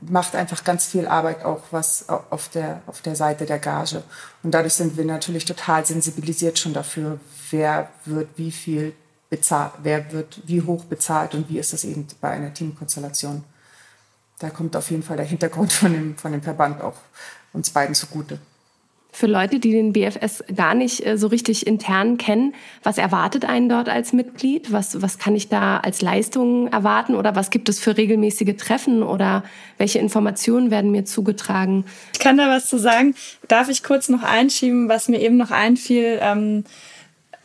macht einfach ganz viel Arbeit auch was auf der, auf der Seite der Gage. Und dadurch sind wir natürlich total sensibilisiert schon dafür, wer wird wie viel bezahlt, wer wird wie hoch bezahlt und wie ist das eben bei einer Teamkonstellation. Da kommt auf jeden Fall der Hintergrund von dem, von dem Verband auch uns beiden zugute für Leute, die den BFS gar nicht äh, so richtig intern kennen, was erwartet einen dort als Mitglied? Was, was kann ich da als Leistung erwarten oder was gibt es für regelmäßige Treffen oder welche Informationen werden mir zugetragen? Ich kann da was zu sagen. Darf ich kurz noch einschieben, was mir eben noch einfiel ähm,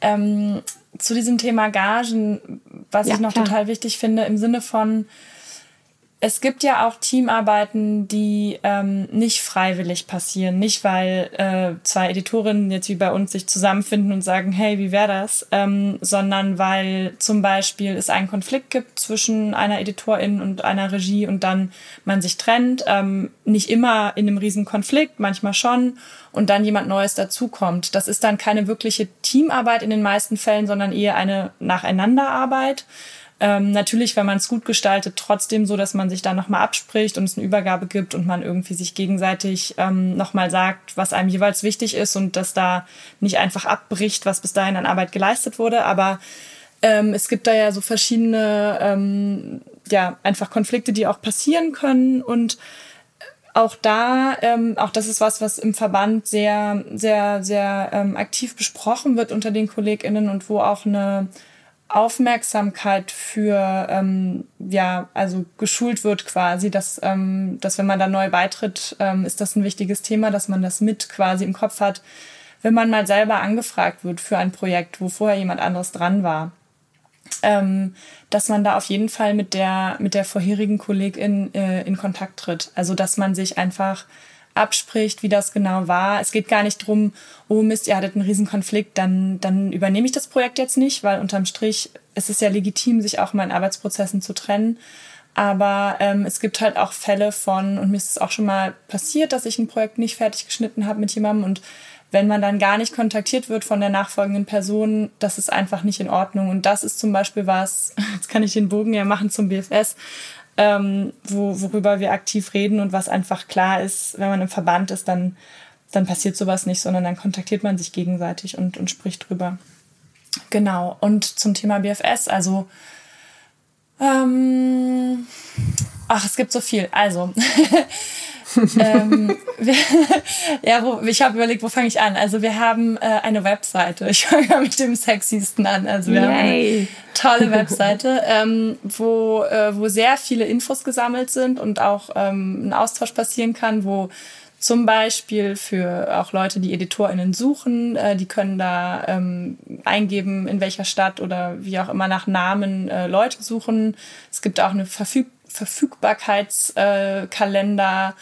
ähm, zu diesem Thema Gagen, was ja, ich noch klar. total wichtig finde im Sinne von, es gibt ja auch Teamarbeiten, die ähm, nicht freiwillig passieren. Nicht, weil äh, zwei Editorinnen jetzt wie bei uns sich zusammenfinden und sagen, hey, wie wäre das? Ähm, sondern weil zum Beispiel es einen Konflikt gibt zwischen einer Editorin und einer Regie und dann man sich trennt. Ähm, nicht immer in einem riesen Konflikt, manchmal schon. Und dann jemand Neues dazukommt. Das ist dann keine wirkliche Teamarbeit in den meisten Fällen, sondern eher eine Nacheinanderarbeit. Ähm, natürlich, wenn man es gut gestaltet, trotzdem so, dass man sich da nochmal abspricht und es eine Übergabe gibt und man irgendwie sich gegenseitig ähm, nochmal sagt, was einem jeweils wichtig ist und dass da nicht einfach abbricht, was bis dahin an Arbeit geleistet wurde. Aber ähm, es gibt da ja so verschiedene, ähm, ja, einfach Konflikte, die auch passieren können und auch da, ähm, auch das ist was, was im Verband sehr, sehr, sehr ähm, aktiv besprochen wird unter den KollegInnen und wo auch eine Aufmerksamkeit für, ähm, ja, also geschult wird quasi, dass, ähm, dass wenn man da neu beitritt, ähm, ist das ein wichtiges Thema, dass man das mit quasi im Kopf hat, wenn man mal selber angefragt wird für ein Projekt, wo vorher jemand anderes dran war. Ähm, dass man da auf jeden Fall mit der, mit der vorherigen Kollegin äh, in Kontakt tritt. Also, dass man sich einfach abspricht, wie das genau war. Es geht gar nicht drum, oh Mist, ihr hattet einen riesen Konflikt, dann, dann übernehme ich das Projekt jetzt nicht, weil unterm Strich ist es ja legitim, sich auch mal in Arbeitsprozessen zu trennen. Aber ähm, es gibt halt auch Fälle von, und mir ist es auch schon mal passiert, dass ich ein Projekt nicht fertig geschnitten habe mit jemandem und wenn man dann gar nicht kontaktiert wird von der nachfolgenden Person, das ist einfach nicht in Ordnung. Und das ist zum Beispiel was, jetzt kann ich den Bogen ja machen zum BFS, ähm, wo, worüber wir aktiv reden und was einfach klar ist, wenn man im Verband ist, dann, dann passiert sowas nicht, sondern dann kontaktiert man sich gegenseitig und, und spricht drüber. Genau. Und zum Thema BFS, also ähm, ach, es gibt so viel. Also ähm, wir, ja, wo, ich habe überlegt, wo fange ich an? Also wir haben äh, eine Webseite. Ich fange mit dem sexiesten an. Also wir Yay. haben eine tolle Webseite, ähm, wo, äh, wo sehr viele Infos gesammelt sind und auch ähm, ein Austausch passieren kann, wo zum Beispiel für auch Leute, die EditorInnen suchen, äh, die können da ähm, eingeben, in welcher Stadt oder wie auch immer nach Namen äh, Leute suchen. Es gibt auch eine Verfüg Verfügbarkeitskalender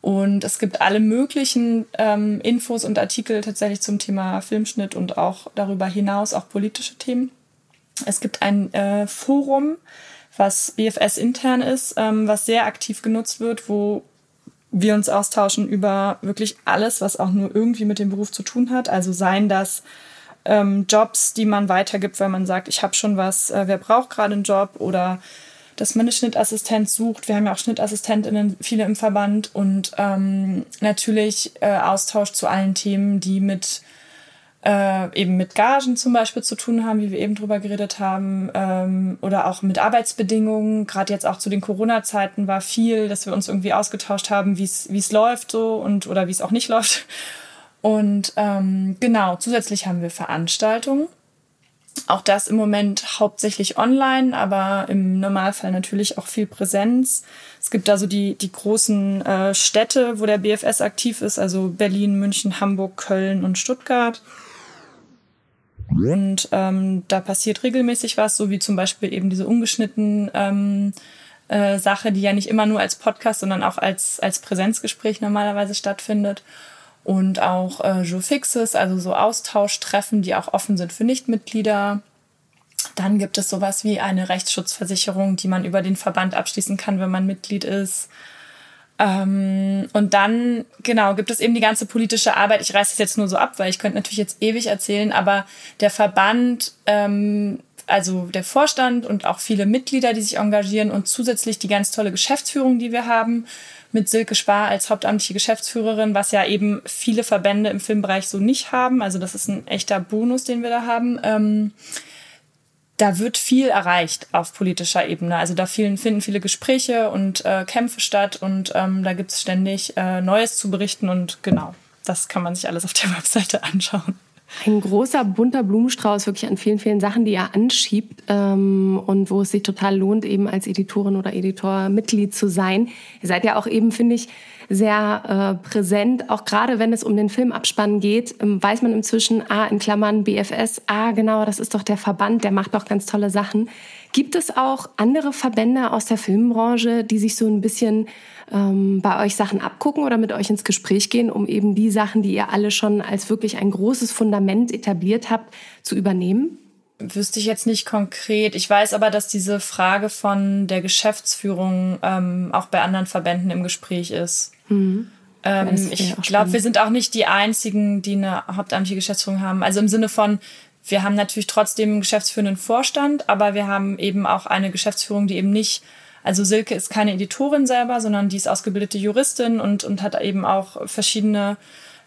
und es gibt alle möglichen ähm, Infos und Artikel tatsächlich zum Thema Filmschnitt und auch darüber hinaus auch politische Themen. Es gibt ein äh, Forum, was BFS intern ist, ähm, was sehr aktiv genutzt wird, wo wir uns austauschen über wirklich alles, was auch nur irgendwie mit dem Beruf zu tun hat. Also seien das ähm, Jobs, die man weitergibt, weil man sagt, ich habe schon was, äh, wer braucht gerade einen Job oder dass man eine Schnittassistenz sucht. Wir haben ja auch Schnittassistentinnen, viele im Verband und ähm, natürlich äh, Austausch zu allen Themen, die mit äh, eben mit Gagen zum Beispiel zu tun haben, wie wir eben drüber geredet haben, ähm, oder auch mit Arbeitsbedingungen. Gerade jetzt auch zu den Corona-Zeiten war viel, dass wir uns irgendwie ausgetauscht haben, wie es läuft so und oder wie es auch nicht läuft. Und ähm, genau, zusätzlich haben wir Veranstaltungen. Auch das im Moment hauptsächlich online, aber im Normalfall natürlich auch viel Präsenz. Es gibt da so die, die großen äh, Städte, wo der BFS aktiv ist, also Berlin, München, Hamburg, Köln und Stuttgart. Und ähm, da passiert regelmäßig was, so wie zum Beispiel eben diese ungeschnitten ähm, äh, Sache, die ja nicht immer nur als Podcast, sondern auch als, als Präsenzgespräch normalerweise stattfindet. Und auch äh, Joe Fixes, also so Austauschtreffen, die auch offen sind für Nichtmitglieder. Dann gibt es sowas wie eine Rechtsschutzversicherung, die man über den Verband abschließen kann, wenn man Mitglied ist. Ähm, und dann, genau, gibt es eben die ganze politische Arbeit. Ich reiße es jetzt nur so ab, weil ich könnte natürlich jetzt ewig erzählen, aber der Verband, ähm, also der Vorstand und auch viele Mitglieder, die sich engagieren und zusätzlich die ganz tolle Geschäftsführung, die wir haben, mit Silke Spar als hauptamtliche Geschäftsführerin, was ja eben viele Verbände im Filmbereich so nicht haben. Also das ist ein echter Bonus, den wir da haben. Ähm, da wird viel erreicht auf politischer Ebene. Also da vielen, finden viele Gespräche und äh, Kämpfe statt und ähm, da gibt es ständig äh, Neues zu berichten und genau, das kann man sich alles auf der Webseite anschauen. Ein großer bunter Blumenstrauß wirklich an vielen, vielen Sachen, die er anschiebt ähm, und wo es sich total lohnt, eben als Editorin oder Editor Mitglied zu sein. Ihr seid ja auch eben, finde ich, sehr äh, präsent. Auch gerade wenn es um den Filmabspann geht, ähm, weiß man inzwischen, ah, in Klammern BFS, ah, genau, das ist doch der Verband, der macht doch ganz tolle Sachen. Gibt es auch andere Verbände aus der Filmbranche, die sich so ein bisschen ähm, bei euch Sachen abgucken oder mit euch ins Gespräch gehen, um eben die Sachen, die ihr alle schon als wirklich ein großes Fundament etabliert habt, zu übernehmen? Wüsste ich jetzt nicht konkret. Ich weiß aber, dass diese Frage von der Geschäftsführung ähm, auch bei anderen Verbänden im Gespräch ist. Mhm. Ähm, ich glaube, wir sind auch nicht die Einzigen, die eine hauptamtliche Geschäftsführung haben. Also im Sinne von, wir haben natürlich trotzdem einen geschäftsführenden Vorstand, aber wir haben eben auch eine Geschäftsführung, die eben nicht, also Silke ist keine Editorin selber, sondern die ist ausgebildete Juristin und, und hat eben auch verschiedene,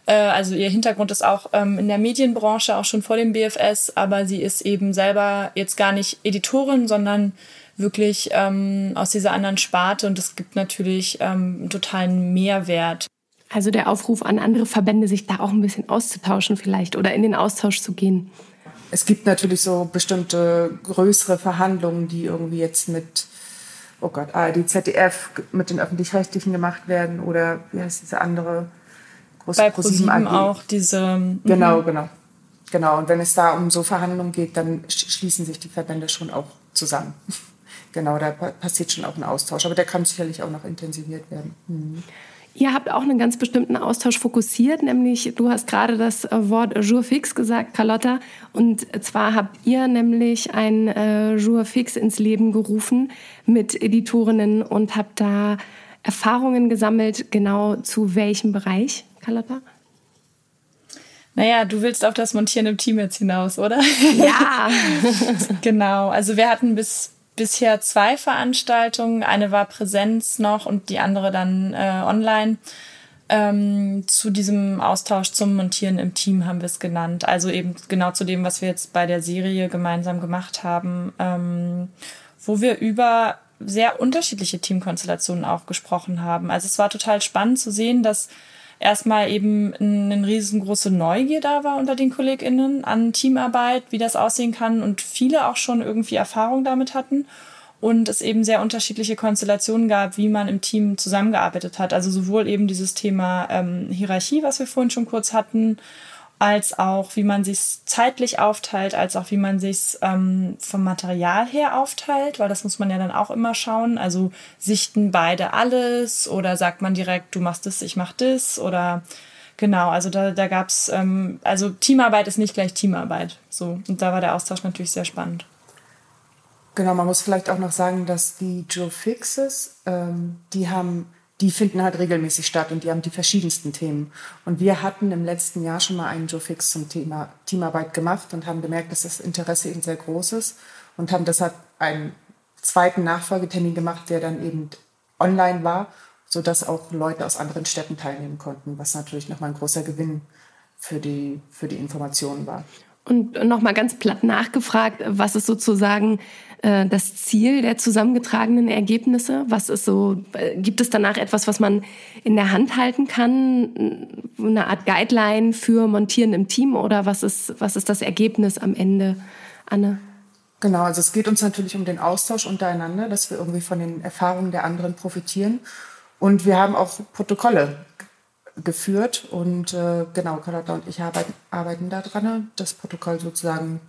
äh, also ihr Hintergrund ist auch ähm, in der Medienbranche, auch schon vor dem BFS, aber sie ist eben selber jetzt gar nicht Editorin, sondern wirklich ähm, aus dieser anderen Sparte und es gibt natürlich ähm, einen totalen Mehrwert. Also der Aufruf an andere Verbände, sich da auch ein bisschen auszutauschen vielleicht oder in den Austausch zu gehen. Es gibt natürlich so bestimmte größere Verhandlungen, die irgendwie jetzt mit, oh Gott, ARD, ZDF, mit den Öffentlich-Rechtlichen gemacht werden oder wie heißt diese andere große Bei ProSieben AG. auch diese... Genau, mhm. genau. Genau, und wenn es da um so Verhandlungen geht, dann schließen sich die Verbände schon auch zusammen. genau, da passiert schon auch ein Austausch. Aber der kann sicherlich auch noch intensiviert werden. Mhm. Ihr habt auch einen ganz bestimmten Austausch fokussiert, nämlich du hast gerade das äh, Wort Jour fix gesagt, Carlotta. Und zwar habt ihr nämlich ein äh, Jour fix ins Leben gerufen mit Editorinnen und habt da Erfahrungen gesammelt, genau zu welchem Bereich, Carlotta? Naja, du willst auf das Montieren im Team jetzt hinaus, oder? Ja. genau. Also wir hatten bis bisher zwei Veranstaltungen. Eine war Präsenz noch und die andere dann äh, online. Ähm, zu diesem Austausch zum Montieren im Team haben wir es genannt. Also eben genau zu dem, was wir jetzt bei der Serie gemeinsam gemacht haben, ähm, wo wir über sehr unterschiedliche Teamkonstellationen auch gesprochen haben. Also es war total spannend zu sehen, dass erstmal eben eine riesengroße Neugier da war unter den KollegInnen an Teamarbeit, wie das aussehen kann und viele auch schon irgendwie Erfahrung damit hatten und es eben sehr unterschiedliche Konstellationen gab, wie man im Team zusammengearbeitet hat. Also sowohl eben dieses Thema ähm, Hierarchie, was wir vorhin schon kurz hatten, als auch wie man sich zeitlich aufteilt, als auch wie man sich ähm, vom Material her aufteilt, weil das muss man ja dann auch immer schauen. Also sichten beide alles oder sagt man direkt, du machst das, ich mach das oder genau, also da, da gab es, ähm, also Teamarbeit ist nicht gleich Teamarbeit. So, und da war der Austausch natürlich sehr spannend. Genau, man muss vielleicht auch noch sagen, dass die Joe Fixes, ähm, die haben die finden halt regelmäßig statt und die haben die verschiedensten Themen. Und wir hatten im letzten Jahr schon mal einen Joe Fix zum Thema Teamarbeit gemacht und haben gemerkt, dass das Interesse eben sehr groß ist und haben deshalb einen zweiten Nachfolgetermin gemacht, der dann eben online war, sodass auch Leute aus anderen Städten teilnehmen konnten, was natürlich nochmal ein großer Gewinn für die, für die Informationen war. Und nochmal ganz platt nachgefragt, was ist sozusagen äh, das Ziel der zusammengetragenen Ergebnisse? Was ist so, äh, gibt es danach etwas, was man in der Hand halten kann? Eine Art Guideline für Montieren im Team oder was ist, was ist das Ergebnis am Ende, Anne? Genau, also es geht uns natürlich um den Austausch untereinander, dass wir irgendwie von den Erfahrungen der anderen profitieren. Und wir haben auch Protokolle geführt und äh, genau, Carlotta und ich arbeiten, arbeiten da dran, das Protokoll sozusagen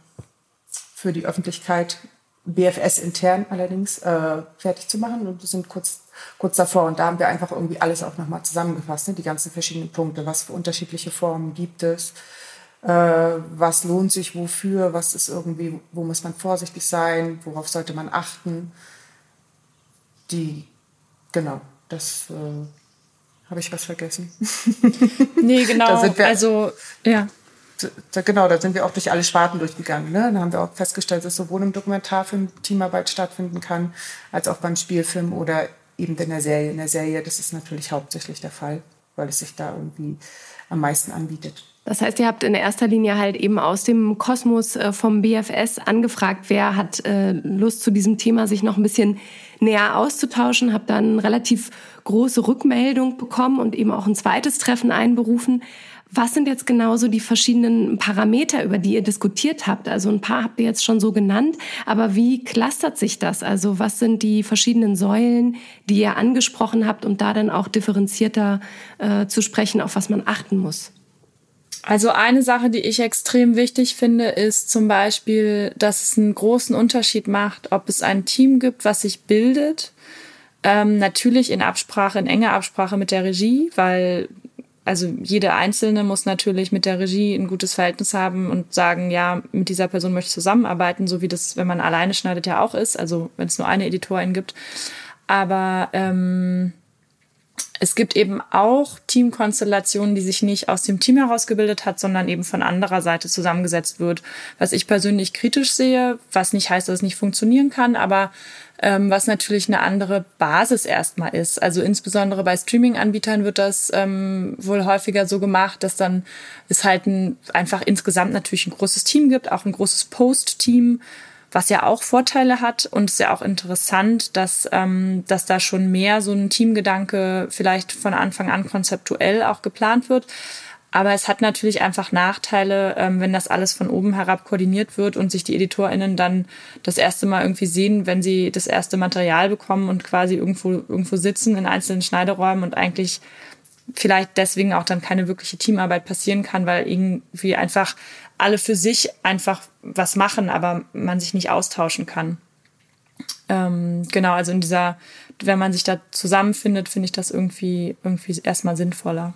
für die Öffentlichkeit BFS intern allerdings äh, fertig zu machen und wir sind kurz, kurz davor und da haben wir einfach irgendwie alles auch nochmal zusammengefasst, ne? die ganzen verschiedenen Punkte, was für unterschiedliche Formen gibt es, äh, was lohnt sich wofür, was ist irgendwie, wo muss man vorsichtig sein, worauf sollte man achten. Die, genau, das äh, habe ich was vergessen. nee, genau, also ja da, genau, da sind wir auch durch alle Sparten durchgegangen. Ne? Da haben wir auch festgestellt, dass sowohl im Dokumentarfilm Teamarbeit stattfinden kann, als auch beim Spielfilm oder eben in der Serie. In der Serie, das ist natürlich hauptsächlich der Fall, weil es sich da irgendwie am meisten anbietet. Das heißt, ihr habt in erster Linie halt eben aus dem Kosmos äh, vom BFS angefragt, wer hat äh, Lust zu diesem Thema, sich noch ein bisschen näher auszutauschen, habt dann relativ große Rückmeldung bekommen und eben auch ein zweites Treffen einberufen. Was sind jetzt genauso die verschiedenen Parameter, über die ihr diskutiert habt? Also ein paar habt ihr jetzt schon so genannt, aber wie clustert sich das? Also was sind die verschiedenen Säulen, die ihr angesprochen habt und da dann auch differenzierter äh, zu sprechen, auf was man achten muss? Also eine Sache, die ich extrem wichtig finde, ist zum Beispiel, dass es einen großen Unterschied macht, ob es ein Team gibt, was sich bildet. Ähm, natürlich in Absprache, in enger Absprache mit der Regie, weil also jede Einzelne muss natürlich mit der Regie ein gutes Verhältnis haben und sagen, ja, mit dieser Person möchte ich zusammenarbeiten, so wie das, wenn man alleine schneidet, ja auch ist, also wenn es nur eine Editorin gibt. Aber ähm, es gibt eben auch Teamkonstellationen, die sich nicht aus dem Team herausgebildet hat, sondern eben von anderer Seite zusammengesetzt wird. Was ich persönlich kritisch sehe, was nicht heißt, dass es nicht funktionieren kann, aber ähm, was natürlich eine andere Basis erstmal ist. Also insbesondere bei Streaming-Anbietern wird das ähm, wohl häufiger so gemacht, dass dann es halt ein, einfach insgesamt natürlich ein großes Team gibt, auch ein großes Post-Team, was ja auch Vorteile hat und ist ja auch interessant, dass, ähm, dass da schon mehr so ein Teamgedanke vielleicht von Anfang an konzeptuell auch geplant wird. Aber es hat natürlich einfach Nachteile, ähm, wenn das alles von oben herab koordiniert wird und sich die EditorInnen dann das erste Mal irgendwie sehen, wenn sie das erste Material bekommen und quasi irgendwo, irgendwo sitzen in einzelnen Schneideräumen und eigentlich vielleicht deswegen auch dann keine wirkliche Teamarbeit passieren kann, weil irgendwie einfach alle für sich einfach was machen, aber man sich nicht austauschen kann. Ähm, genau, also in dieser, wenn man sich da zusammenfindet, finde ich das irgendwie, irgendwie erstmal sinnvoller.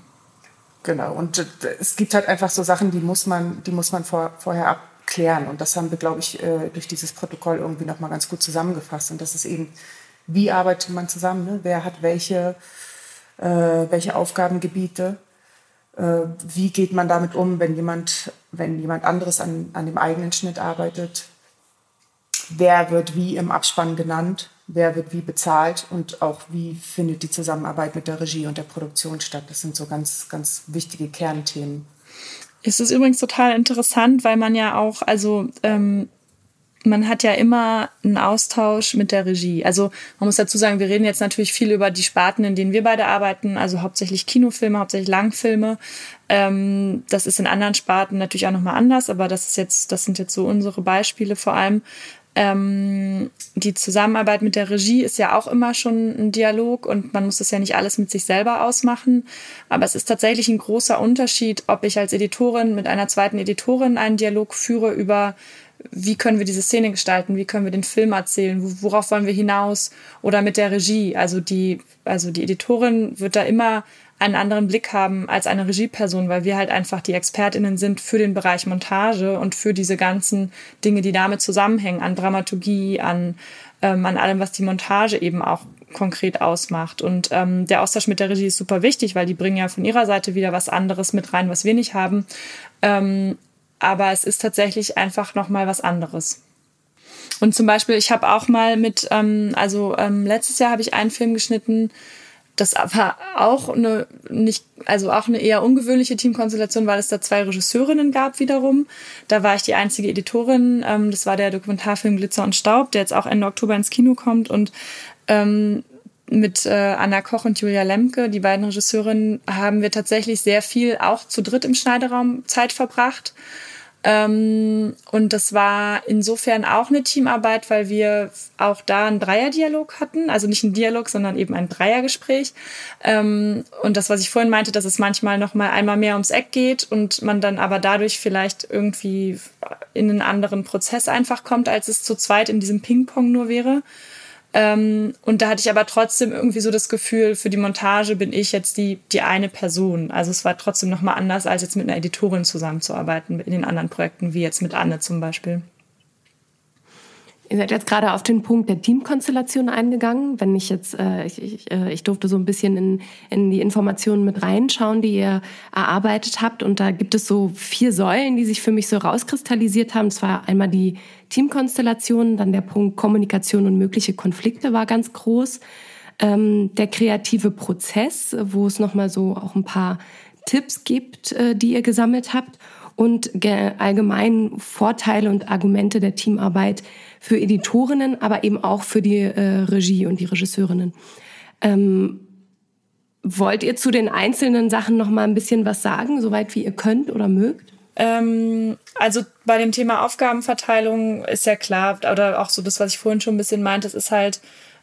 Genau, und es gibt halt einfach so Sachen, die muss man, die muss man vor, vorher abklären. Und das haben wir, glaube ich, äh, durch dieses Protokoll irgendwie nochmal ganz gut zusammengefasst. Und das ist eben, wie arbeitet man zusammen? Ne? Wer hat welche, äh, welche Aufgabengebiete? Äh, wie geht man damit um, wenn jemand, wenn jemand anderes an, an dem eigenen Schnitt arbeitet? Wer wird wie im Abspann genannt? wer wird wie bezahlt und auch wie findet die Zusammenarbeit mit der Regie und der Produktion statt. Das sind so ganz, ganz wichtige Kernthemen. Es ist übrigens total interessant, weil man ja auch, also ähm, man hat ja immer einen Austausch mit der Regie. Also man muss dazu sagen, wir reden jetzt natürlich viel über die Sparten, in denen wir beide arbeiten, also hauptsächlich Kinofilme, hauptsächlich Langfilme. Ähm, das ist in anderen Sparten natürlich auch nochmal anders, aber das ist jetzt, das sind jetzt so unsere Beispiele vor allem. Ähm, die Zusammenarbeit mit der Regie ist ja auch immer schon ein Dialog und man muss das ja nicht alles mit sich selber ausmachen. Aber es ist tatsächlich ein großer Unterschied, ob ich als Editorin mit einer zweiten Editorin einen Dialog führe über wie können wir diese Szene gestalten, wie können wir den Film erzählen, worauf wollen wir hinaus oder mit der Regie. Also die, also die Editorin wird da immer einen anderen Blick haben als eine Regieperson, weil wir halt einfach die Expertinnen sind für den Bereich Montage und für diese ganzen Dinge, die damit zusammenhängen, an Dramaturgie, an, ähm, an allem, was die Montage eben auch konkret ausmacht. Und ähm, der Austausch mit der Regie ist super wichtig, weil die bringen ja von ihrer Seite wieder was anderes mit rein, was wir nicht haben. Ähm, aber es ist tatsächlich einfach noch mal was anderes. Und zum Beispiel, ich habe auch mal mit, ähm, also ähm, letztes Jahr habe ich einen Film geschnitten, das war auch eine nicht, also auch eine eher ungewöhnliche Teamkonstellation, weil es da zwei Regisseurinnen gab wiederum. Da war ich die einzige Editorin. Ähm, das war der Dokumentarfilm Glitzer und Staub, der jetzt auch Ende Oktober ins Kino kommt und ähm, mit äh, Anna Koch und Julia Lemke, die beiden Regisseurinnen, haben wir tatsächlich sehr viel auch zu dritt im Schneideraum Zeit verbracht. Ähm, und das war insofern auch eine Teamarbeit, weil wir auch da einen Dreierdialog hatten. Also nicht ein Dialog, sondern eben ein Dreiergespräch. Ähm, und das, was ich vorhin meinte, dass es manchmal noch mal einmal mehr ums Eck geht und man dann aber dadurch vielleicht irgendwie in einen anderen Prozess einfach kommt, als es zu zweit in diesem Ping-Pong nur wäre. Ähm, und da hatte ich aber trotzdem irgendwie so das Gefühl, für die Montage bin ich jetzt die, die eine Person. Also es war trotzdem nochmal anders, als jetzt mit einer Editorin zusammenzuarbeiten in den anderen Projekten, wie jetzt mit Anne zum Beispiel. Ihr seid jetzt gerade auf den Punkt der Teamkonstellation eingegangen. Wenn ich jetzt, äh, ich, ich, äh, ich durfte so ein bisschen in, in die Informationen mit reinschauen, die ihr erarbeitet habt. Und da gibt es so vier Säulen, die sich für mich so rauskristallisiert haben. Es war einmal die Teamkonstellation, dann der Punkt Kommunikation und mögliche Konflikte war ganz groß. Ähm, der kreative Prozess, wo es nochmal so auch ein paar Tipps gibt, äh, die ihr gesammelt habt und allgemein Vorteile und Argumente der Teamarbeit für Editorinnen, aber eben auch für die äh, Regie und die Regisseurinnen. Ähm, wollt ihr zu den einzelnen Sachen noch mal ein bisschen was sagen, soweit wie ihr könnt oder mögt? Ähm, also bei dem Thema Aufgabenverteilung ist ja klar, oder auch so das, was ich vorhin schon ein bisschen meinte, es ist halt,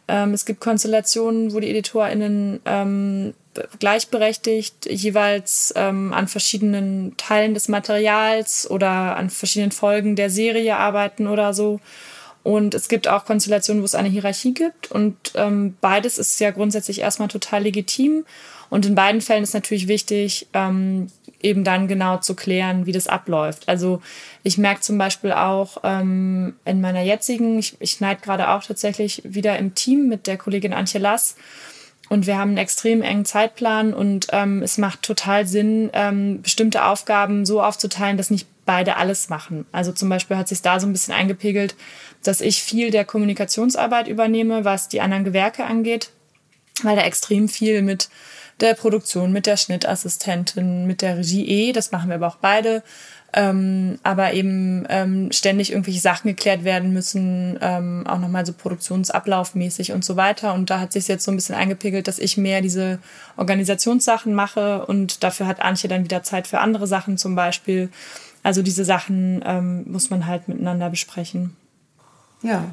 ähm, es gibt Konstellationen, wo die EditorInnen ähm, gleichberechtigt jeweils ähm, an verschiedenen Teilen des Materials oder an verschiedenen Folgen der Serie arbeiten oder so. Und es gibt auch Konstellationen, wo es eine Hierarchie gibt. Und ähm, beides ist ja grundsätzlich erstmal total legitim. Und in beiden Fällen ist natürlich wichtig, ähm, eben dann genau zu klären, wie das abläuft. Also ich merke zum Beispiel auch ähm, in meiner jetzigen, ich, ich schneide gerade auch tatsächlich wieder im Team mit der Kollegin Antje Lass, und wir haben einen extrem engen Zeitplan und ähm, es macht total Sinn, ähm, bestimmte Aufgaben so aufzuteilen, dass nicht beide alles machen. Also zum Beispiel hat sich da so ein bisschen eingepegelt, dass ich viel der Kommunikationsarbeit übernehme, was die anderen Gewerke angeht, weil da extrem viel mit der Produktion, mit der Schnittassistentin, mit der Regie eh, das machen wir aber auch beide, ähm, aber eben ähm, ständig irgendwelche Sachen geklärt werden müssen, ähm, auch nochmal so produktionsablaufmäßig und so weiter. Und da hat sich jetzt so ein bisschen eingepegelt, dass ich mehr diese Organisationssachen mache und dafür hat Antje dann wieder Zeit für andere Sachen zum Beispiel. Also diese Sachen ähm, muss man halt miteinander besprechen. Ja,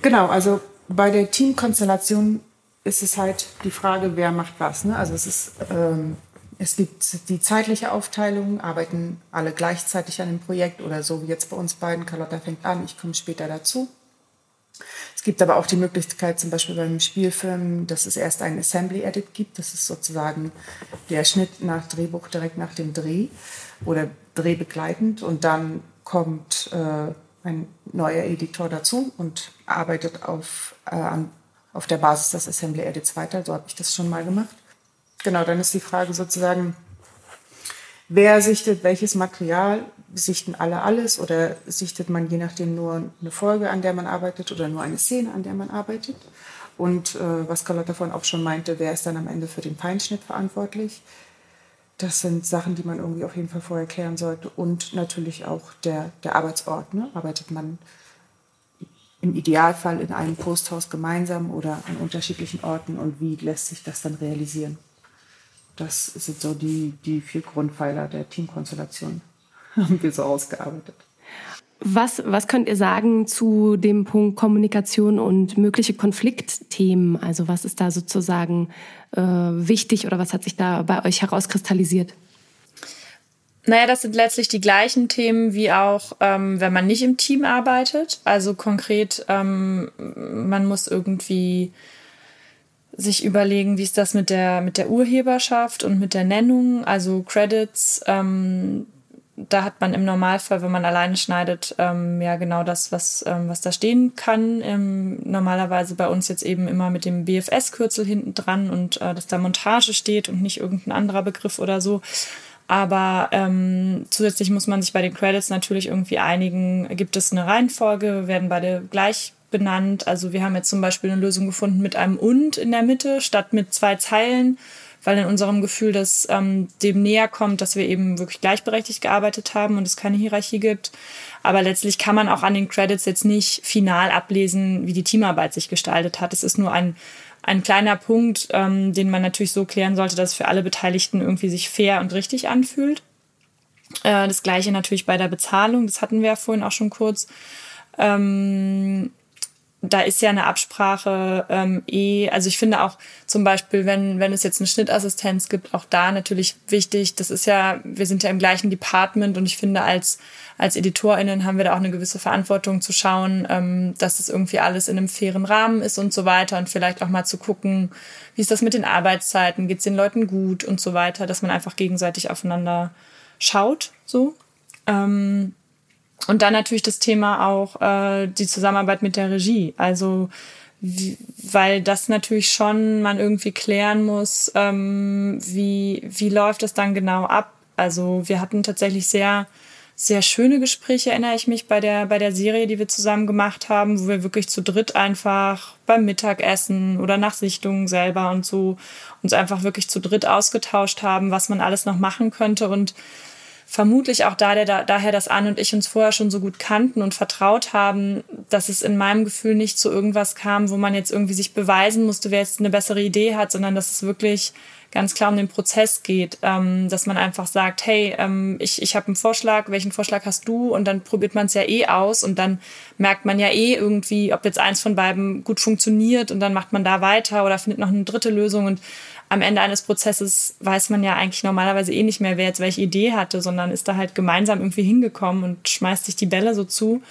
genau. Also bei der Teamkonstellation ist es halt die Frage, wer macht was. Ne? Also es ist ähm, es gibt die zeitliche Aufteilung, arbeiten alle gleichzeitig an dem Projekt oder so wie jetzt bei uns beiden. Carlotta fängt an, ich komme später dazu. Es gibt aber auch die Möglichkeit, zum Beispiel beim Spielfilm, dass es erst einen Assembly Edit gibt. Das ist sozusagen der Schnitt nach Drehbuch direkt nach dem Dreh oder drehbegleitend. Und dann kommt äh, ein neuer Editor dazu und arbeitet auf, äh, auf der Basis des Assembly Edits weiter. So habe ich das schon mal gemacht. Genau, dann ist die Frage sozusagen, wer sichtet welches Material? Sichten alle alles oder sichtet man je nachdem nur eine Folge, an der man arbeitet oder nur eine Szene, an der man arbeitet? Und äh, was Carlotta vorhin auch schon meinte, wer ist dann am Ende für den Feinschnitt verantwortlich? Das sind Sachen, die man irgendwie auf jeden Fall vorher klären sollte. Und natürlich auch der, der Arbeitsort. Ne? Arbeitet man im Idealfall in einem Posthaus gemeinsam oder an unterschiedlichen Orten und wie lässt sich das dann realisieren? Das sind so die, die vier Grundpfeiler der Teamkonstellation, haben wir so ausgearbeitet. Was, was könnt ihr sagen zu dem Punkt Kommunikation und mögliche Konfliktthemen? Also was ist da sozusagen äh, wichtig oder was hat sich da bei euch herauskristallisiert? Naja, das sind letztlich die gleichen Themen wie auch, ähm, wenn man nicht im Team arbeitet. Also konkret, ähm, man muss irgendwie sich überlegen, wie ist das mit der, mit der Urheberschaft und mit der Nennung, also Credits. Ähm, da hat man im Normalfall, wenn man alleine schneidet, ähm, ja genau das, was, ähm, was da stehen kann. Ähm, normalerweise bei uns jetzt eben immer mit dem BFS-Kürzel hinten dran und äh, dass da Montage steht und nicht irgendein anderer Begriff oder so. Aber ähm, zusätzlich muss man sich bei den Credits natürlich irgendwie einigen, gibt es eine Reihenfolge, werden beide gleich benannt. Also wir haben jetzt zum Beispiel eine Lösung gefunden mit einem und in der Mitte statt mit zwei Zeilen weil in unserem Gefühl das ähm, dem näher kommt, dass wir eben wirklich gleichberechtigt gearbeitet haben und es keine Hierarchie gibt. Aber letztlich kann man auch an den Credits jetzt nicht final ablesen, wie die Teamarbeit sich gestaltet hat. Es ist nur ein, ein kleiner Punkt, ähm, den man natürlich so klären sollte, dass es für alle Beteiligten irgendwie sich fair und richtig anfühlt. Äh, das gleiche natürlich bei der Bezahlung, das hatten wir ja vorhin auch schon kurz. Ähm, da ist ja eine Absprache ähm, eh, also ich finde auch zum Beispiel, wenn, wenn es jetzt eine Schnittassistenz gibt, auch da natürlich wichtig, das ist ja, wir sind ja im gleichen Department und ich finde, als, als EditorInnen haben wir da auch eine gewisse Verantwortung zu schauen, ähm, dass das irgendwie alles in einem fairen Rahmen ist und so weiter und vielleicht auch mal zu gucken, wie ist das mit den Arbeitszeiten, geht es den Leuten gut und so weiter, dass man einfach gegenseitig aufeinander schaut, so. Ähm, und dann natürlich das Thema auch äh, die Zusammenarbeit mit der Regie. Also weil das natürlich schon man irgendwie klären muss, ähm, wie, wie läuft das dann genau ab. Also wir hatten tatsächlich sehr, sehr schöne Gespräche, erinnere ich mich, bei der, bei der Serie, die wir zusammen gemacht haben, wo wir wirklich zu dritt einfach beim Mittagessen oder nach Sichtungen selber und so uns einfach wirklich zu dritt ausgetauscht haben, was man alles noch machen könnte und vermutlich auch da, der, da, daher, dass Anne und ich uns vorher schon so gut kannten und vertraut haben, dass es in meinem Gefühl nicht zu irgendwas kam, wo man jetzt irgendwie sich beweisen musste, wer jetzt eine bessere Idee hat, sondern dass es wirklich ganz klar um den Prozess geht, ähm, dass man einfach sagt, hey, ähm, ich, ich habe einen Vorschlag, welchen Vorschlag hast du? Und dann probiert man es ja eh aus und dann merkt man ja eh irgendwie, ob jetzt eins von beiden gut funktioniert und dann macht man da weiter oder findet noch eine dritte Lösung und am Ende eines Prozesses weiß man ja eigentlich normalerweise eh nicht mehr, wer jetzt welche Idee hatte, sondern ist da halt gemeinsam irgendwie hingekommen und schmeißt sich die Bälle so zu.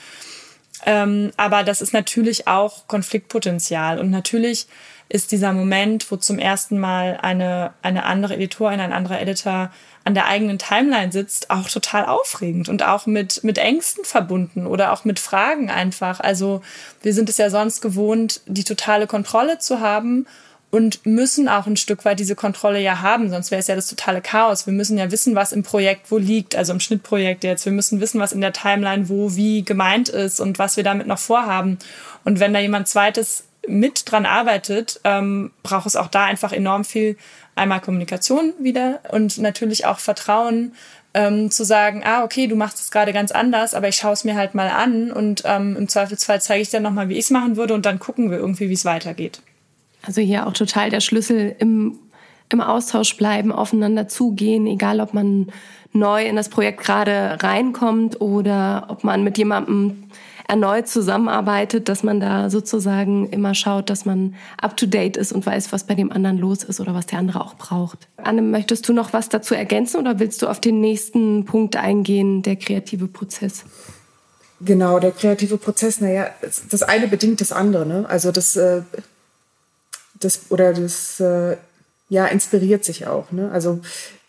Ähm, aber das ist natürlich auch Konfliktpotenzial. Und natürlich ist dieser Moment, wo zum ersten Mal eine, eine andere Editorin, ein anderer Editor an der eigenen Timeline sitzt, auch total aufregend und auch mit, mit Ängsten verbunden oder auch mit Fragen einfach. Also wir sind es ja sonst gewohnt, die totale Kontrolle zu haben und müssen auch ein Stück weit diese Kontrolle ja haben, sonst wäre es ja das totale Chaos. Wir müssen ja wissen, was im Projekt wo liegt, also im Schnittprojekt jetzt. Wir müssen wissen, was in der Timeline wo wie gemeint ist und was wir damit noch vorhaben. Und wenn da jemand zweites mit dran arbeitet, ähm, braucht es auch da einfach enorm viel einmal Kommunikation wieder und natürlich auch Vertrauen, ähm, zu sagen, ah, okay, du machst es gerade ganz anders, aber ich schaue es mir halt mal an und ähm, im Zweifelsfall zeige ich dir nochmal, wie ich es machen würde und dann gucken wir irgendwie, wie es weitergeht. Also hier auch total der Schlüssel im, im Austausch bleiben, aufeinander zugehen, egal ob man neu in das Projekt gerade reinkommt oder ob man mit jemandem erneut zusammenarbeitet, dass man da sozusagen immer schaut, dass man up-to-date ist und weiß, was bei dem anderen los ist oder was der andere auch braucht. Anne, möchtest du noch was dazu ergänzen oder willst du auf den nächsten Punkt eingehen, der kreative Prozess? Genau, der kreative Prozess, naja, das eine bedingt das andere. Ne? Also das äh, das oder das äh, ja inspiriert sich auch. Ne? Also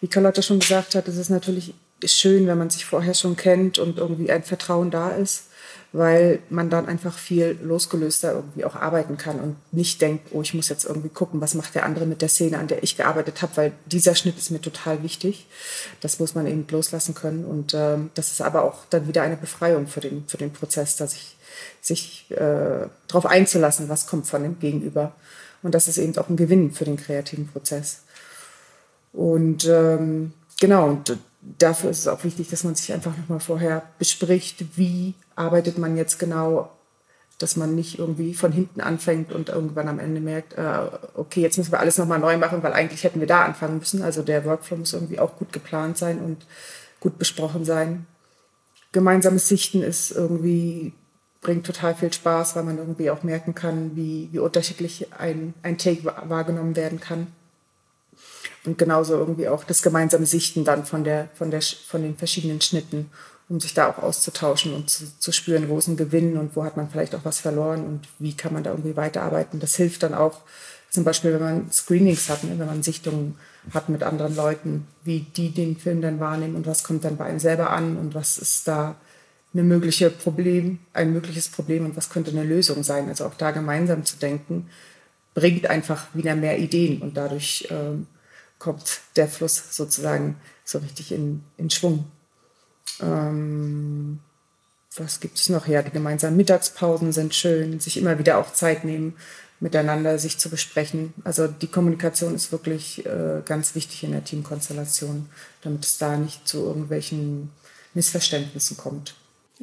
wie Carlotta schon gesagt hat, es ist natürlich schön, wenn man sich vorher schon kennt und irgendwie ein Vertrauen da ist, weil man dann einfach viel losgelöster irgendwie auch arbeiten kann und nicht denkt, oh, ich muss jetzt irgendwie gucken, was macht der andere mit der Szene, an der ich gearbeitet habe, weil dieser Schnitt ist mir total wichtig. Das muss man eben loslassen können und ähm, das ist aber auch dann wieder eine Befreiung für den, für den Prozess, dass ich sich äh, darauf einzulassen, was kommt von dem Gegenüber. Und das ist eben auch ein Gewinn für den kreativen Prozess. Und ähm, genau, und dafür ist es auch wichtig, dass man sich einfach nochmal vorher bespricht, wie arbeitet man jetzt genau dass man nicht irgendwie von hinten anfängt und irgendwann am Ende merkt, äh, okay, jetzt müssen wir alles nochmal neu machen, weil eigentlich hätten wir da anfangen müssen. Also der Workflow muss irgendwie auch gut geplant sein und gut besprochen sein. Gemeinsames Sichten ist irgendwie, bringt total viel Spaß, weil man irgendwie auch merken kann, wie, wie unterschiedlich ein, ein Take wahrgenommen werden kann. Und genauso irgendwie auch das gemeinsame Sichten dann von, der, von, der, von den verschiedenen Schnitten, um sich da auch auszutauschen und zu, zu spüren, wo ist ein Gewinn und wo hat man vielleicht auch was verloren und wie kann man da irgendwie weiterarbeiten. Das hilft dann auch, zum Beispiel, wenn man Screenings hat, ne, wenn man Sichtungen hat mit anderen Leuten, wie die den Film dann wahrnehmen und was kommt dann bei einem selber an und was ist da eine mögliche Problem, ein mögliches Problem und was könnte eine Lösung sein. Also auch da gemeinsam zu denken, bringt einfach wieder mehr Ideen und dadurch ähm, kommt der Fluss sozusagen so richtig in, in Schwung. Ähm, was gibt es noch? Ja, die gemeinsamen Mittagspausen sind schön, sich immer wieder auch Zeit nehmen, miteinander sich zu besprechen. Also die Kommunikation ist wirklich äh, ganz wichtig in der Teamkonstellation, damit es da nicht zu irgendwelchen Missverständnissen kommt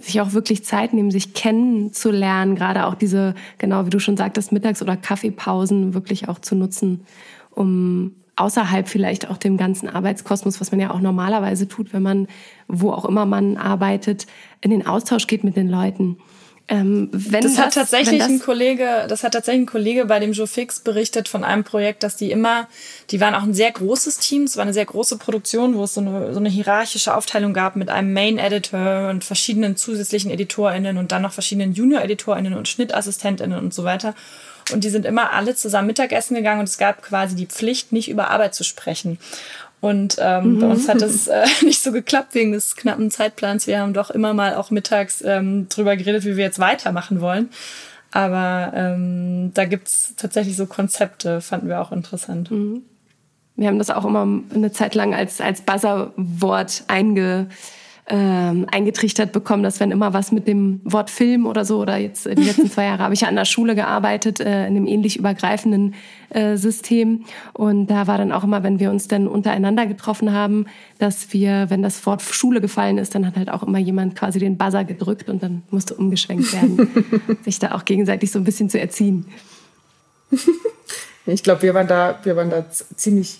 sich auch wirklich Zeit nehmen, sich kennenzulernen, gerade auch diese, genau wie du schon sagtest, Mittags- oder Kaffeepausen wirklich auch zu nutzen, um außerhalb vielleicht auch dem ganzen Arbeitskosmos, was man ja auch normalerweise tut, wenn man, wo auch immer man arbeitet, in den Austausch geht mit den Leuten. Ähm, das, das hat tatsächlich das ein Kollege, das hat tatsächlich ein Kollege bei dem Joe Fix berichtet von einem Projekt, dass die immer, die waren auch ein sehr großes Team, es war eine sehr große Produktion, wo es so eine, so eine hierarchische Aufteilung gab mit einem Main Editor und verschiedenen zusätzlichen EditorInnen und dann noch verschiedenen Junior EditorInnen und SchnittassistentInnen und so weiter. Und die sind immer alle zusammen Mittagessen gegangen und es gab quasi die Pflicht, nicht über Arbeit zu sprechen. Und ähm, mhm. bei uns hat es äh, nicht so geklappt wegen des knappen Zeitplans. Wir haben doch immer mal auch mittags ähm, drüber geredet, wie wir jetzt weitermachen wollen. Aber ähm, da gibt's tatsächlich so Konzepte, fanden wir auch interessant. Mhm. Wir haben das auch immer eine Zeit lang als, als Buzzerwort einge, ähm, eingetrichtert bekommen, dass wenn immer was mit dem Wort Film oder so, oder jetzt die letzten zwei Jahre habe ich ja an der Schule gearbeitet, äh, in einem ähnlich übergreifenden äh, System. Und da war dann auch immer, wenn wir uns dann untereinander getroffen haben, dass wir, wenn das Wort Schule gefallen ist, dann hat halt auch immer jemand quasi den Buzzer gedrückt und dann musste umgeschwenkt werden, sich da auch gegenseitig so ein bisschen zu erziehen. Ich glaube, wir waren da, wir waren da ziemlich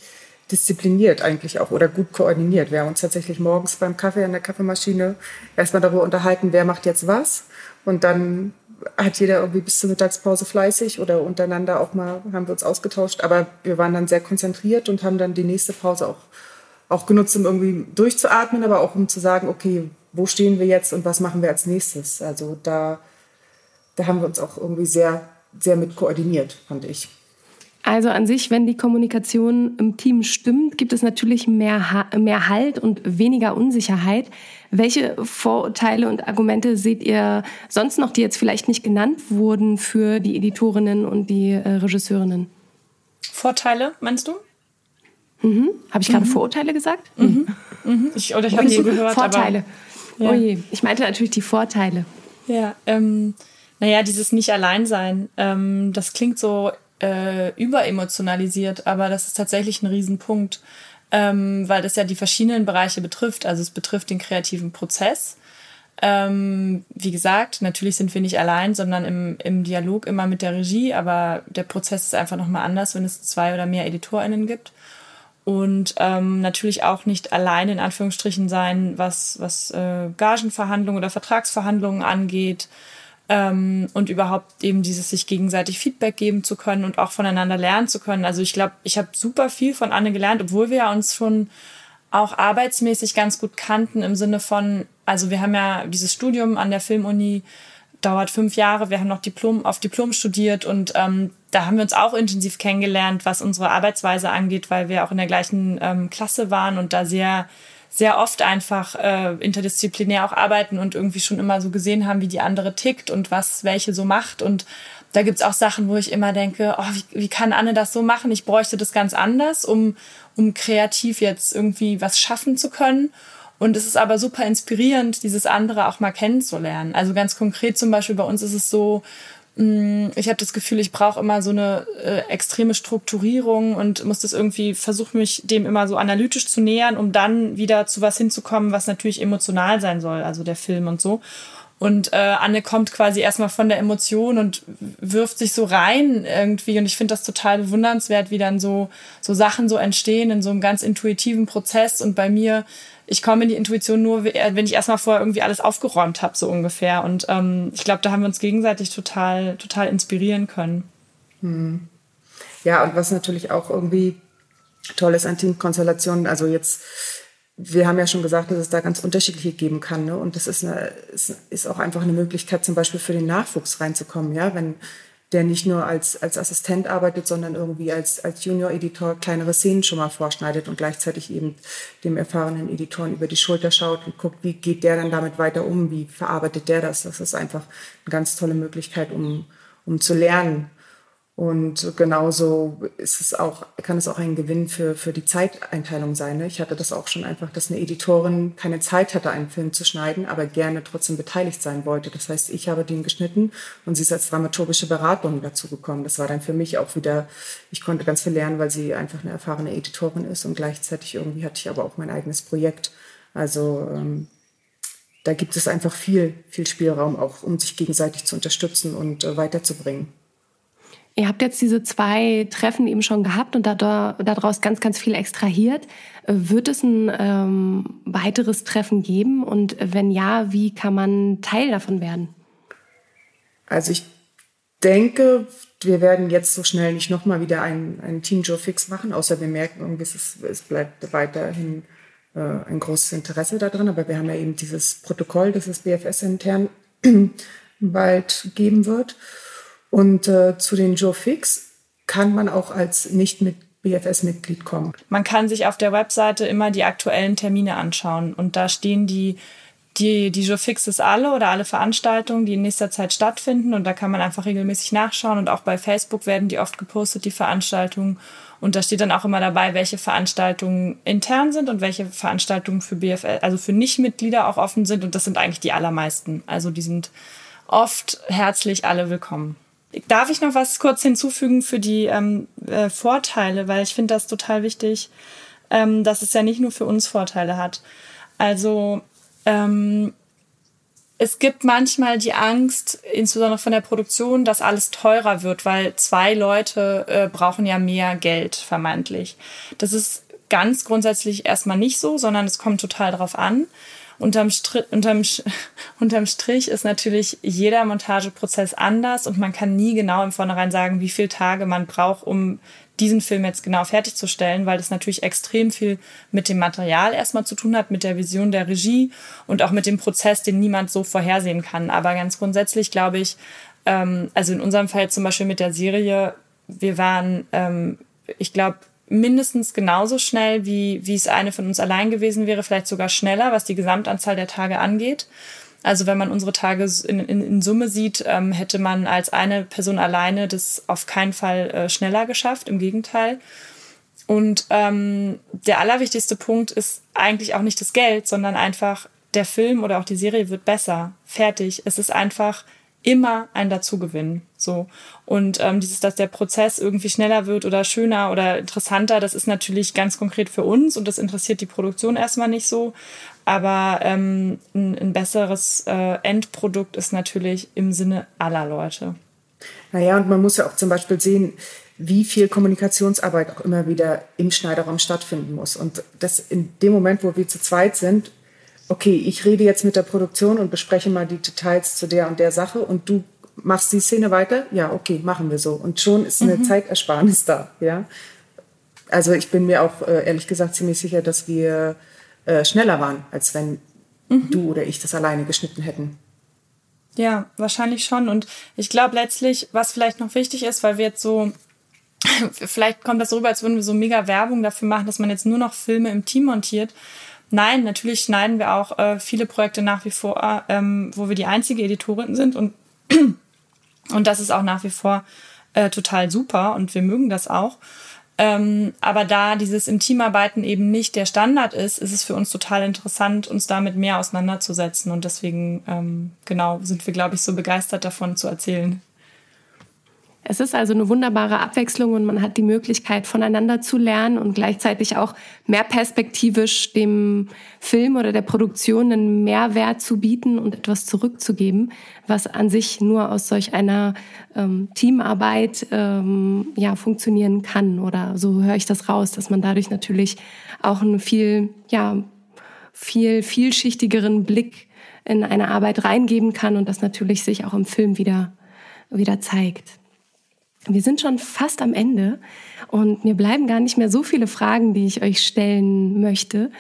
diszipliniert eigentlich auch oder gut koordiniert. Wir haben uns tatsächlich morgens beim Kaffee an der Kaffeemaschine erstmal darüber unterhalten, wer macht jetzt was. Und dann hat jeder irgendwie bis zur Mittagspause fleißig oder untereinander auch mal haben wir uns ausgetauscht. Aber wir waren dann sehr konzentriert und haben dann die nächste Pause auch, auch genutzt, um irgendwie durchzuatmen, aber auch um zu sagen, okay, wo stehen wir jetzt und was machen wir als nächstes? Also da, da haben wir uns auch irgendwie sehr, sehr mit koordiniert, fand ich. Also an sich, wenn die Kommunikation im Team stimmt, gibt es natürlich mehr, ha mehr Halt und weniger Unsicherheit. Welche Vorurteile und Argumente seht ihr sonst noch, die jetzt vielleicht nicht genannt wurden für die Editorinnen und die äh, Regisseurinnen? Vorteile, meinst du? Mhm. Habe ich gerade mhm. Vorurteile gesagt? Mhm. Mhm. Ich, oder ich habe nie gehört. Vorteile. Aber, ja. Oh je. Ich meinte natürlich die Vorteile. Ja, ähm, naja, dieses Nicht-Allein-Sein, ähm, das klingt so äh, überemotionalisiert, aber das ist tatsächlich ein Riesenpunkt, ähm, weil das ja die verschiedenen Bereiche betrifft. Also es betrifft den kreativen Prozess. Ähm, wie gesagt, natürlich sind wir nicht allein, sondern im, im Dialog immer mit der Regie, aber der Prozess ist einfach nochmal anders, wenn es zwei oder mehr EditorInnen gibt. Und ähm, natürlich auch nicht allein in Anführungsstrichen sein, was, was äh, Gagenverhandlungen oder Vertragsverhandlungen angeht ähm, und überhaupt eben dieses sich gegenseitig Feedback geben zu können und auch voneinander lernen zu können. Also ich glaube, ich habe super viel von Anne gelernt, obwohl wir ja uns schon auch arbeitsmäßig ganz gut kannten im Sinne von, also wir haben ja dieses Studium an der Filmuni dauert fünf Jahre. Wir haben noch Diplom auf Diplom studiert und ähm, da haben wir uns auch intensiv kennengelernt, was unsere Arbeitsweise angeht, weil wir auch in der gleichen ähm, Klasse waren und da sehr sehr oft einfach äh, interdisziplinär auch arbeiten und irgendwie schon immer so gesehen haben, wie die andere tickt und was welche so macht. Und da gibt's auch Sachen, wo ich immer denke, oh, wie, wie kann Anne das so machen? Ich bräuchte das ganz anders, um, um kreativ jetzt irgendwie was schaffen zu können. Und es ist aber super inspirierend, dieses andere auch mal kennenzulernen. Also ganz konkret zum Beispiel bei uns ist es so, ich habe das Gefühl, ich brauche immer so eine äh, extreme Strukturierung und muss das irgendwie versuchen, mich dem immer so analytisch zu nähern, um dann wieder zu was hinzukommen, was natürlich emotional sein soll, also der Film und so. Und äh, Anne kommt quasi erstmal von der Emotion und wirft sich so rein irgendwie. Und ich finde das total bewundernswert, wie dann so, so Sachen so entstehen in so einem ganz intuitiven Prozess. Und bei mir, ich komme in die Intuition nur, wenn ich erstmal vorher irgendwie alles aufgeräumt habe, so ungefähr. Und ähm, ich glaube, da haben wir uns gegenseitig total, total inspirieren können. Hm. Ja, und was natürlich auch irgendwie toll ist an Teamkonstellationen, also jetzt wir haben ja schon gesagt, dass es da ganz unterschiedliche geben kann. Ne? Und das ist, eine, ist, ist auch einfach eine Möglichkeit, zum Beispiel für den Nachwuchs reinzukommen. Ja? Wenn der nicht nur als, als Assistent arbeitet, sondern irgendwie als, als Junior-Editor kleinere Szenen schon mal vorschneidet und gleichzeitig eben dem erfahrenen Editoren über die Schulter schaut und guckt, wie geht der dann damit weiter um, wie verarbeitet der das. Das ist einfach eine ganz tolle Möglichkeit, um, um zu lernen. Und genauso ist es auch, kann es auch ein Gewinn für, für die Zeiteinteilung sein. Ne? Ich hatte das auch schon einfach, dass eine Editorin keine Zeit hatte, einen Film zu schneiden, aber gerne trotzdem beteiligt sein wollte. Das heißt, ich habe den geschnitten und sie ist als dramaturgische Beratung dazu gekommen. Das war dann für mich auch wieder, ich konnte ganz viel lernen, weil sie einfach eine erfahrene Editorin ist und gleichzeitig irgendwie hatte ich aber auch mein eigenes Projekt. Also ähm, da gibt es einfach viel, viel Spielraum auch, um sich gegenseitig zu unterstützen und äh, weiterzubringen. Ihr habt jetzt diese zwei Treffen eben schon gehabt und daraus ganz, ganz viel extrahiert. Wird es ein ähm, weiteres Treffen geben? Und wenn ja, wie kann man Teil davon werden? Also ich denke, wir werden jetzt so schnell nicht nochmal wieder ein, ein Team Joe Fix machen, außer wir merken irgendwie, es, es bleibt weiterhin äh, ein großes Interesse daran. Aber wir haben ja eben dieses Protokoll, das es BFS intern bald geben wird. Und äh, zu den Joe Fix kann man auch als nicht mit BFS-Mitglied kommen. Man kann sich auf der Webseite immer die aktuellen Termine anschauen und da stehen die die, die Joe Fixes alle oder alle Veranstaltungen, die in nächster Zeit stattfinden. Und da kann man einfach regelmäßig nachschauen. Und auch bei Facebook werden die oft gepostet, die Veranstaltungen. Und da steht dann auch immer dabei, welche Veranstaltungen intern sind und welche Veranstaltungen für BFL, also für Nichtmitglieder auch offen sind. Und das sind eigentlich die allermeisten. Also die sind oft herzlich alle willkommen. Darf ich noch was kurz hinzufügen für die ähm, äh, Vorteile, weil ich finde das total wichtig, ähm, dass es ja nicht nur für uns Vorteile hat. Also ähm, es gibt manchmal die Angst, insbesondere von der Produktion, dass alles teurer wird, weil zwei Leute äh, brauchen ja mehr Geld, vermeintlich. Das ist ganz grundsätzlich erstmal nicht so, sondern es kommt total darauf an. Unterm, Stri unterm, unterm Strich ist natürlich jeder Montageprozess anders und man kann nie genau im Vornherein sagen, wie viele Tage man braucht, um diesen Film jetzt genau fertigzustellen, weil das natürlich extrem viel mit dem Material erstmal zu tun hat, mit der Vision der Regie und auch mit dem Prozess, den niemand so vorhersehen kann. Aber ganz grundsätzlich glaube ich, ähm, also in unserem Fall zum Beispiel mit der Serie, wir waren, ähm, ich glaube, mindestens genauso schnell, wie, wie es eine von uns allein gewesen wäre, vielleicht sogar schneller, was die Gesamtanzahl der Tage angeht. Also wenn man unsere Tage in, in, in Summe sieht, ähm, hätte man als eine Person alleine das auf keinen Fall äh, schneller geschafft, im Gegenteil. Und ähm, der allerwichtigste Punkt ist eigentlich auch nicht das Geld, sondern einfach der Film oder auch die Serie wird besser. Fertig. Es ist einfach immer ein Dazugewinn. So. Und ähm, dieses, dass der Prozess irgendwie schneller wird oder schöner oder interessanter, das ist natürlich ganz konkret für uns und das interessiert die Produktion erstmal nicht so. Aber ähm, ein, ein besseres äh, Endprodukt ist natürlich im Sinne aller Leute. Naja, und man muss ja auch zum Beispiel sehen, wie viel Kommunikationsarbeit auch immer wieder im Schneiderraum stattfinden muss. Und das in dem Moment, wo wir zu zweit sind, okay, ich rede jetzt mit der Produktion und bespreche mal die Details zu der und der Sache und du machst die Szene weiter? Ja, okay, machen wir so. Und schon ist eine mhm. Zeitersparnis da, ja. Also ich bin mir auch äh, ehrlich gesagt ziemlich sicher, dass wir äh, schneller waren, als wenn mhm. du oder ich das alleine geschnitten hätten. Ja, wahrscheinlich schon. Und ich glaube letztlich, was vielleicht noch wichtig ist, weil wir jetzt so, vielleicht kommt das rüber, als würden wir so mega Werbung dafür machen, dass man jetzt nur noch Filme im Team montiert. Nein, natürlich schneiden wir auch äh, viele Projekte nach wie vor, ähm, wo wir die einzige Editorin sind und, und das ist auch nach wie vor äh, total super und wir mögen das auch. Ähm, aber da dieses im Teamarbeiten eben nicht der Standard ist, ist es für uns total interessant, uns damit mehr auseinanderzusetzen. Und deswegen, ähm, genau, sind wir, glaube ich, so begeistert davon zu erzählen. Es ist also eine wunderbare Abwechslung und man hat die Möglichkeit, voneinander zu lernen und gleichzeitig auch mehr perspektivisch dem Film oder der Produktion einen Mehrwert zu bieten und etwas zurückzugeben, was an sich nur aus solch einer ähm, Teamarbeit ähm, ja funktionieren kann. Oder so höre ich das raus, dass man dadurch natürlich auch einen viel ja viel vielschichtigeren Blick in eine Arbeit reingeben kann und das natürlich sich auch im Film wieder wieder zeigt. Wir sind schon fast am Ende und mir bleiben gar nicht mehr so viele Fragen, die ich euch stellen möchte.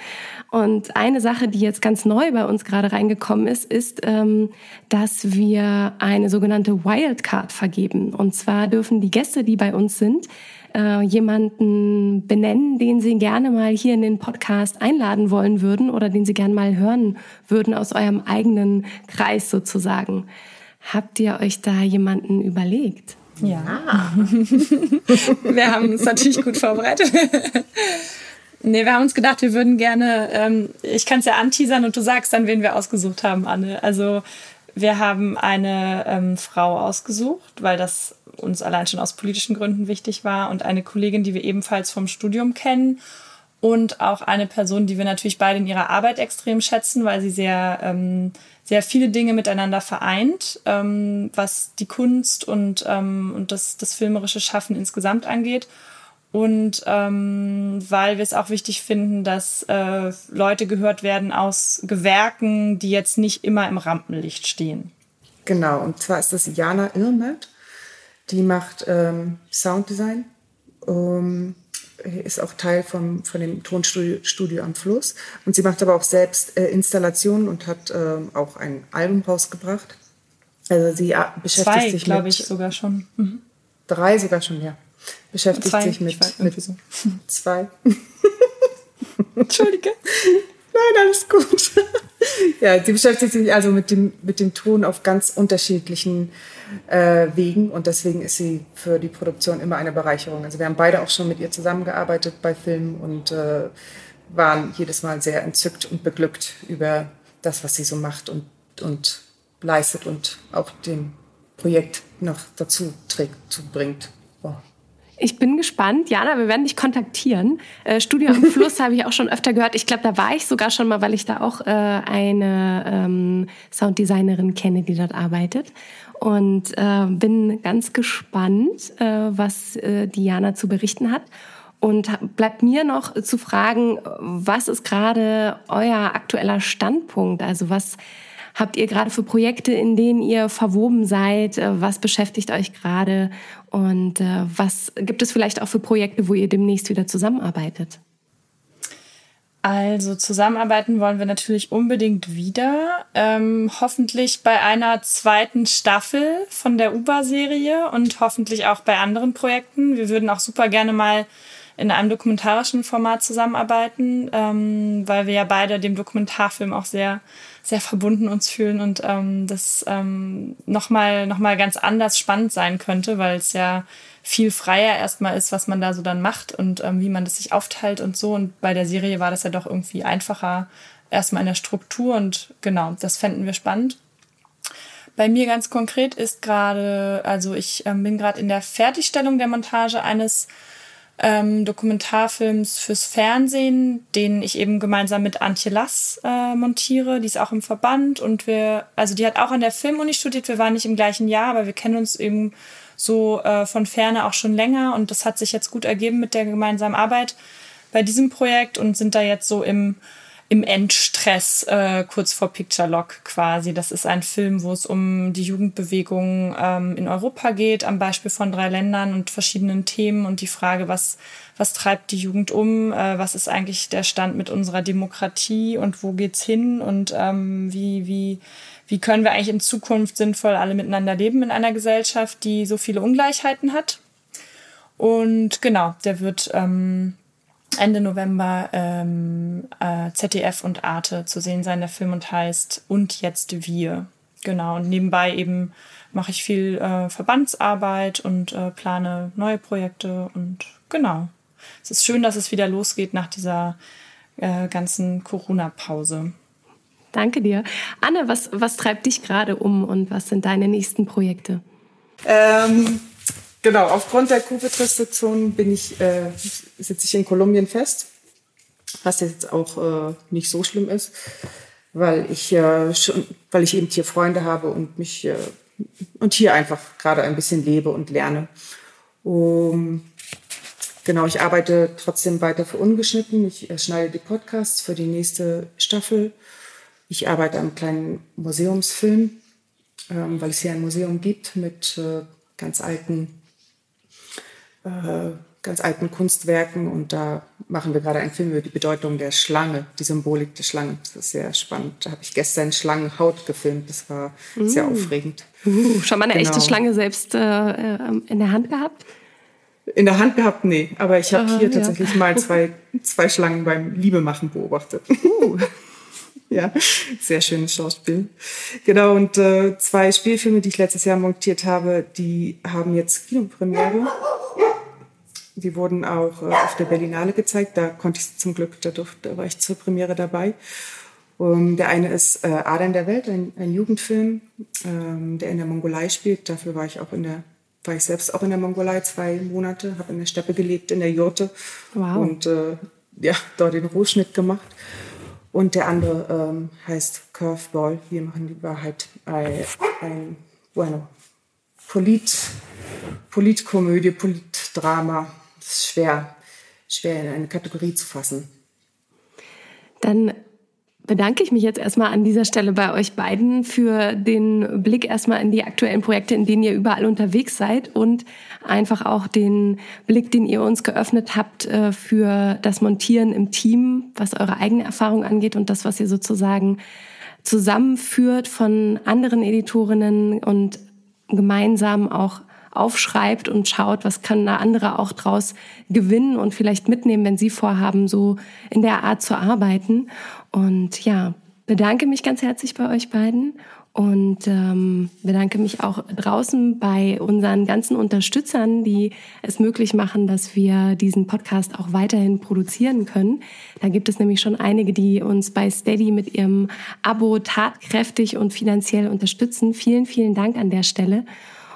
Und eine Sache, die jetzt ganz neu bei uns gerade reingekommen ist, ist, ähm, dass wir eine sogenannte Wildcard vergeben. Und zwar dürfen die Gäste, die bei uns sind, äh, jemanden benennen, den sie gerne mal hier in den Podcast einladen wollen würden oder den sie gerne mal hören würden aus eurem eigenen Kreis sozusagen. Habt ihr euch da jemanden überlegt? Ja. wir haben uns natürlich gut vorbereitet. nee, wir haben uns gedacht, wir würden gerne, ähm, ich kann es ja anteasern und du sagst dann, wen wir ausgesucht haben, Anne. Also wir haben eine ähm, Frau ausgesucht, weil das uns allein schon aus politischen Gründen wichtig war und eine Kollegin, die wir ebenfalls vom Studium kennen und auch eine Person, die wir natürlich beide in ihrer Arbeit extrem schätzen, weil sie sehr ähm, sehr viele Dinge miteinander vereint, ähm, was die Kunst und, ähm, und das, das filmerische Schaffen insgesamt angeht. Und ähm, weil wir es auch wichtig finden, dass äh, Leute gehört werden aus Gewerken, die jetzt nicht immer im Rampenlicht stehen. Genau, und zwar ist das Jana Irmert, die macht ähm, Sounddesign. Um, ist auch Teil vom, von dem Tonstudio Studio am Fluss. Und sie macht aber auch selbst äh, Installationen und hat äh, auch ein Album rausgebracht. Also sie ja, beschäftigt Zwei, sich glaube ich, sogar schon. Mhm. Drei sogar schon, ja. Beschäftigt zwei, sich mit, mit so. zwei. Entschuldige. Nein, alles gut. ja, sie beschäftigt sich also mit dem, mit dem Ton auf ganz unterschiedlichen äh, Wegen und deswegen ist sie für die Produktion immer eine Bereicherung. Also wir haben beide auch schon mit ihr zusammengearbeitet bei Filmen und äh, waren jedes Mal sehr entzückt und beglückt über das, was sie so macht und, und leistet und auch dem Projekt noch dazu trägt, zu bringt. Oh. Ich bin gespannt. Jana, wir werden dich kontaktieren. Äh, Studio am Fluss habe ich auch schon öfter gehört. Ich glaube, da war ich sogar schon mal, weil ich da auch äh, eine ähm, Sounddesignerin kenne, die dort arbeitet. Und äh, bin ganz gespannt, äh, was äh, Diana zu berichten hat. Und bleibt mir noch zu fragen, was ist gerade euer aktueller Standpunkt? Also was habt ihr gerade für Projekte, in denen ihr verwoben seid? Äh, was beschäftigt euch gerade? Und äh, was gibt es vielleicht auch für Projekte, wo ihr demnächst wieder zusammenarbeitet? Also zusammenarbeiten wollen wir natürlich unbedingt wieder. Ähm, hoffentlich bei einer zweiten Staffel von der UBA-Serie und hoffentlich auch bei anderen Projekten. Wir würden auch super gerne mal in einem dokumentarischen Format zusammenarbeiten, ähm, weil wir ja beide dem Dokumentarfilm auch sehr, sehr verbunden uns fühlen und ähm, das ähm, nochmal noch mal ganz anders spannend sein könnte, weil es ja viel freier erstmal ist, was man da so dann macht und ähm, wie man das sich aufteilt und so. Und bei der Serie war das ja doch irgendwie einfacher, erstmal in der Struktur und genau, das fänden wir spannend. Bei mir ganz konkret ist gerade, also ich ähm, bin gerade in der Fertigstellung der Montage eines ähm, Dokumentarfilms fürs Fernsehen, den ich eben gemeinsam mit Antje Lass äh, montiere. Die ist auch im Verband und wir, also die hat auch an der Filmuni studiert. Wir waren nicht im gleichen Jahr, aber wir kennen uns eben so äh, von ferne auch schon länger und das hat sich jetzt gut ergeben mit der gemeinsamen Arbeit bei diesem Projekt und sind da jetzt so im im Endstress äh, kurz vor Picture Lock quasi. Das ist ein Film, wo es um die Jugendbewegung ähm, in Europa geht, am Beispiel von drei Ländern und verschiedenen Themen und die Frage, was, was treibt die Jugend um, äh, was ist eigentlich der Stand mit unserer Demokratie und wo geht's hin und ähm, wie, wie, wie können wir eigentlich in Zukunft sinnvoll alle miteinander leben in einer Gesellschaft, die so viele Ungleichheiten hat. Und genau, der wird ähm, Ende November ähm, äh, ZDF und Arte zu sehen sein, der Film und heißt Und jetzt wir. Genau, und nebenbei eben mache ich viel äh, Verbandsarbeit und äh, plane neue Projekte und genau. Es ist schön, dass es wieder losgeht nach dieser äh, ganzen Corona-Pause. Danke dir. Anne, was, was treibt dich gerade um und was sind deine nächsten Projekte? Ähm, genau, aufgrund der Covid-Restriktionen bin ich, äh, sitze ich in Kolumbien fest, was jetzt auch äh, nicht so schlimm ist, weil ich äh, schon, weil ich eben hier Freunde habe und mich äh, und hier einfach gerade ein bisschen lebe und lerne. Um, genau, ich arbeite trotzdem weiter für ungeschnitten. Ich schneide die Podcasts für die nächste Staffel. Ich arbeite am kleinen Museumsfilm, ähm, weil es hier ein Museum gibt mit äh, ganz alten, äh, ganz alten Kunstwerken und da machen wir gerade einen Film über die Bedeutung der Schlange, die Symbolik der Schlange. Das ist sehr spannend. Da habe ich gestern Schlangenhaut gefilmt. Das war mm. sehr aufregend. Uh, schon mal eine genau. echte Schlange selbst äh, in der Hand gehabt? In der Hand gehabt, nee. Aber ich habe uh, hier ja. tatsächlich mal zwei, zwei Schlangen beim Liebemachen beobachtet. Uh. ja, sehr schönes Schauspiel. Genau, und äh, zwei Spielfilme, die ich letztes Jahr montiert habe, die haben jetzt Kinopremiere. Die wurden auch äh, auf der Berlinale gezeigt. Da konnte ich zum Glück, da, durfte, da war ich zur Premiere dabei. Um, der eine ist äh, Adern der Welt, ein, ein Jugendfilm, ähm, der in der Mongolei spielt. Dafür war ich auch in der, war ich selbst auch in der Mongolei zwei Monate, habe in der Steppe gelebt, in der Jurte wow. und äh, ja, dort den Rohschnitt gemacht. Und der andere ähm, heißt Curveball. Wir machen die Wahrheit ein, ein bueno, Polit, Politkomödie, Politdrama. Das ist schwer, schwer in eine Kategorie zu fassen. Dann bedanke ich mich jetzt erstmal an dieser Stelle bei euch beiden für den Blick erstmal in die aktuellen Projekte, in denen ihr überall unterwegs seid und einfach auch den Blick, den ihr uns geöffnet habt äh, für das Montieren im Team, was eure eigene Erfahrung angeht und das, was ihr sozusagen zusammenführt von anderen Editorinnen und gemeinsam auch aufschreibt und schaut, was können da andere auch draus gewinnen und vielleicht mitnehmen, wenn sie vorhaben, so in der Art zu arbeiten. Und ja, bedanke mich ganz herzlich bei euch beiden und ähm, bedanke mich auch draußen bei unseren ganzen Unterstützern, die es möglich machen, dass wir diesen Podcast auch weiterhin produzieren können. Da gibt es nämlich schon einige, die uns bei Steady mit ihrem Abo tatkräftig und finanziell unterstützen. Vielen, vielen Dank an der Stelle.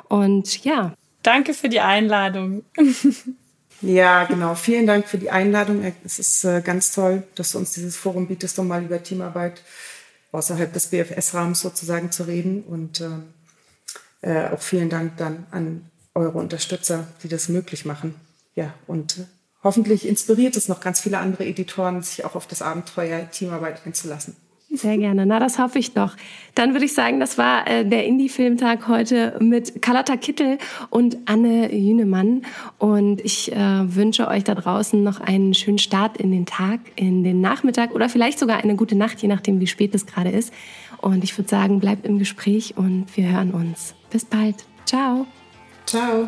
Und ja. Danke für die Einladung. Ja, genau. Vielen Dank für die Einladung. Es ist äh, ganz toll, dass du uns dieses Forum bietest, um mal über Teamarbeit außerhalb des BFS-Rahmens sozusagen zu reden. Und äh, äh, auch vielen Dank dann an eure Unterstützer, die das möglich machen. Ja, und äh, hoffentlich inspiriert es noch ganz viele andere Editoren, sich auch auf das Abenteuer Teamarbeit einzulassen. Sehr gerne. Na, das hoffe ich doch. Dann würde ich sagen, das war äh, der Indie-Filmtag heute mit Carlotta Kittel und Anne Jünemann. Und ich äh, wünsche euch da draußen noch einen schönen Start in den Tag, in den Nachmittag oder vielleicht sogar eine gute Nacht, je nachdem, wie spät es gerade ist. Und ich würde sagen, bleibt im Gespräch und wir hören uns. Bis bald. Ciao. Ciao.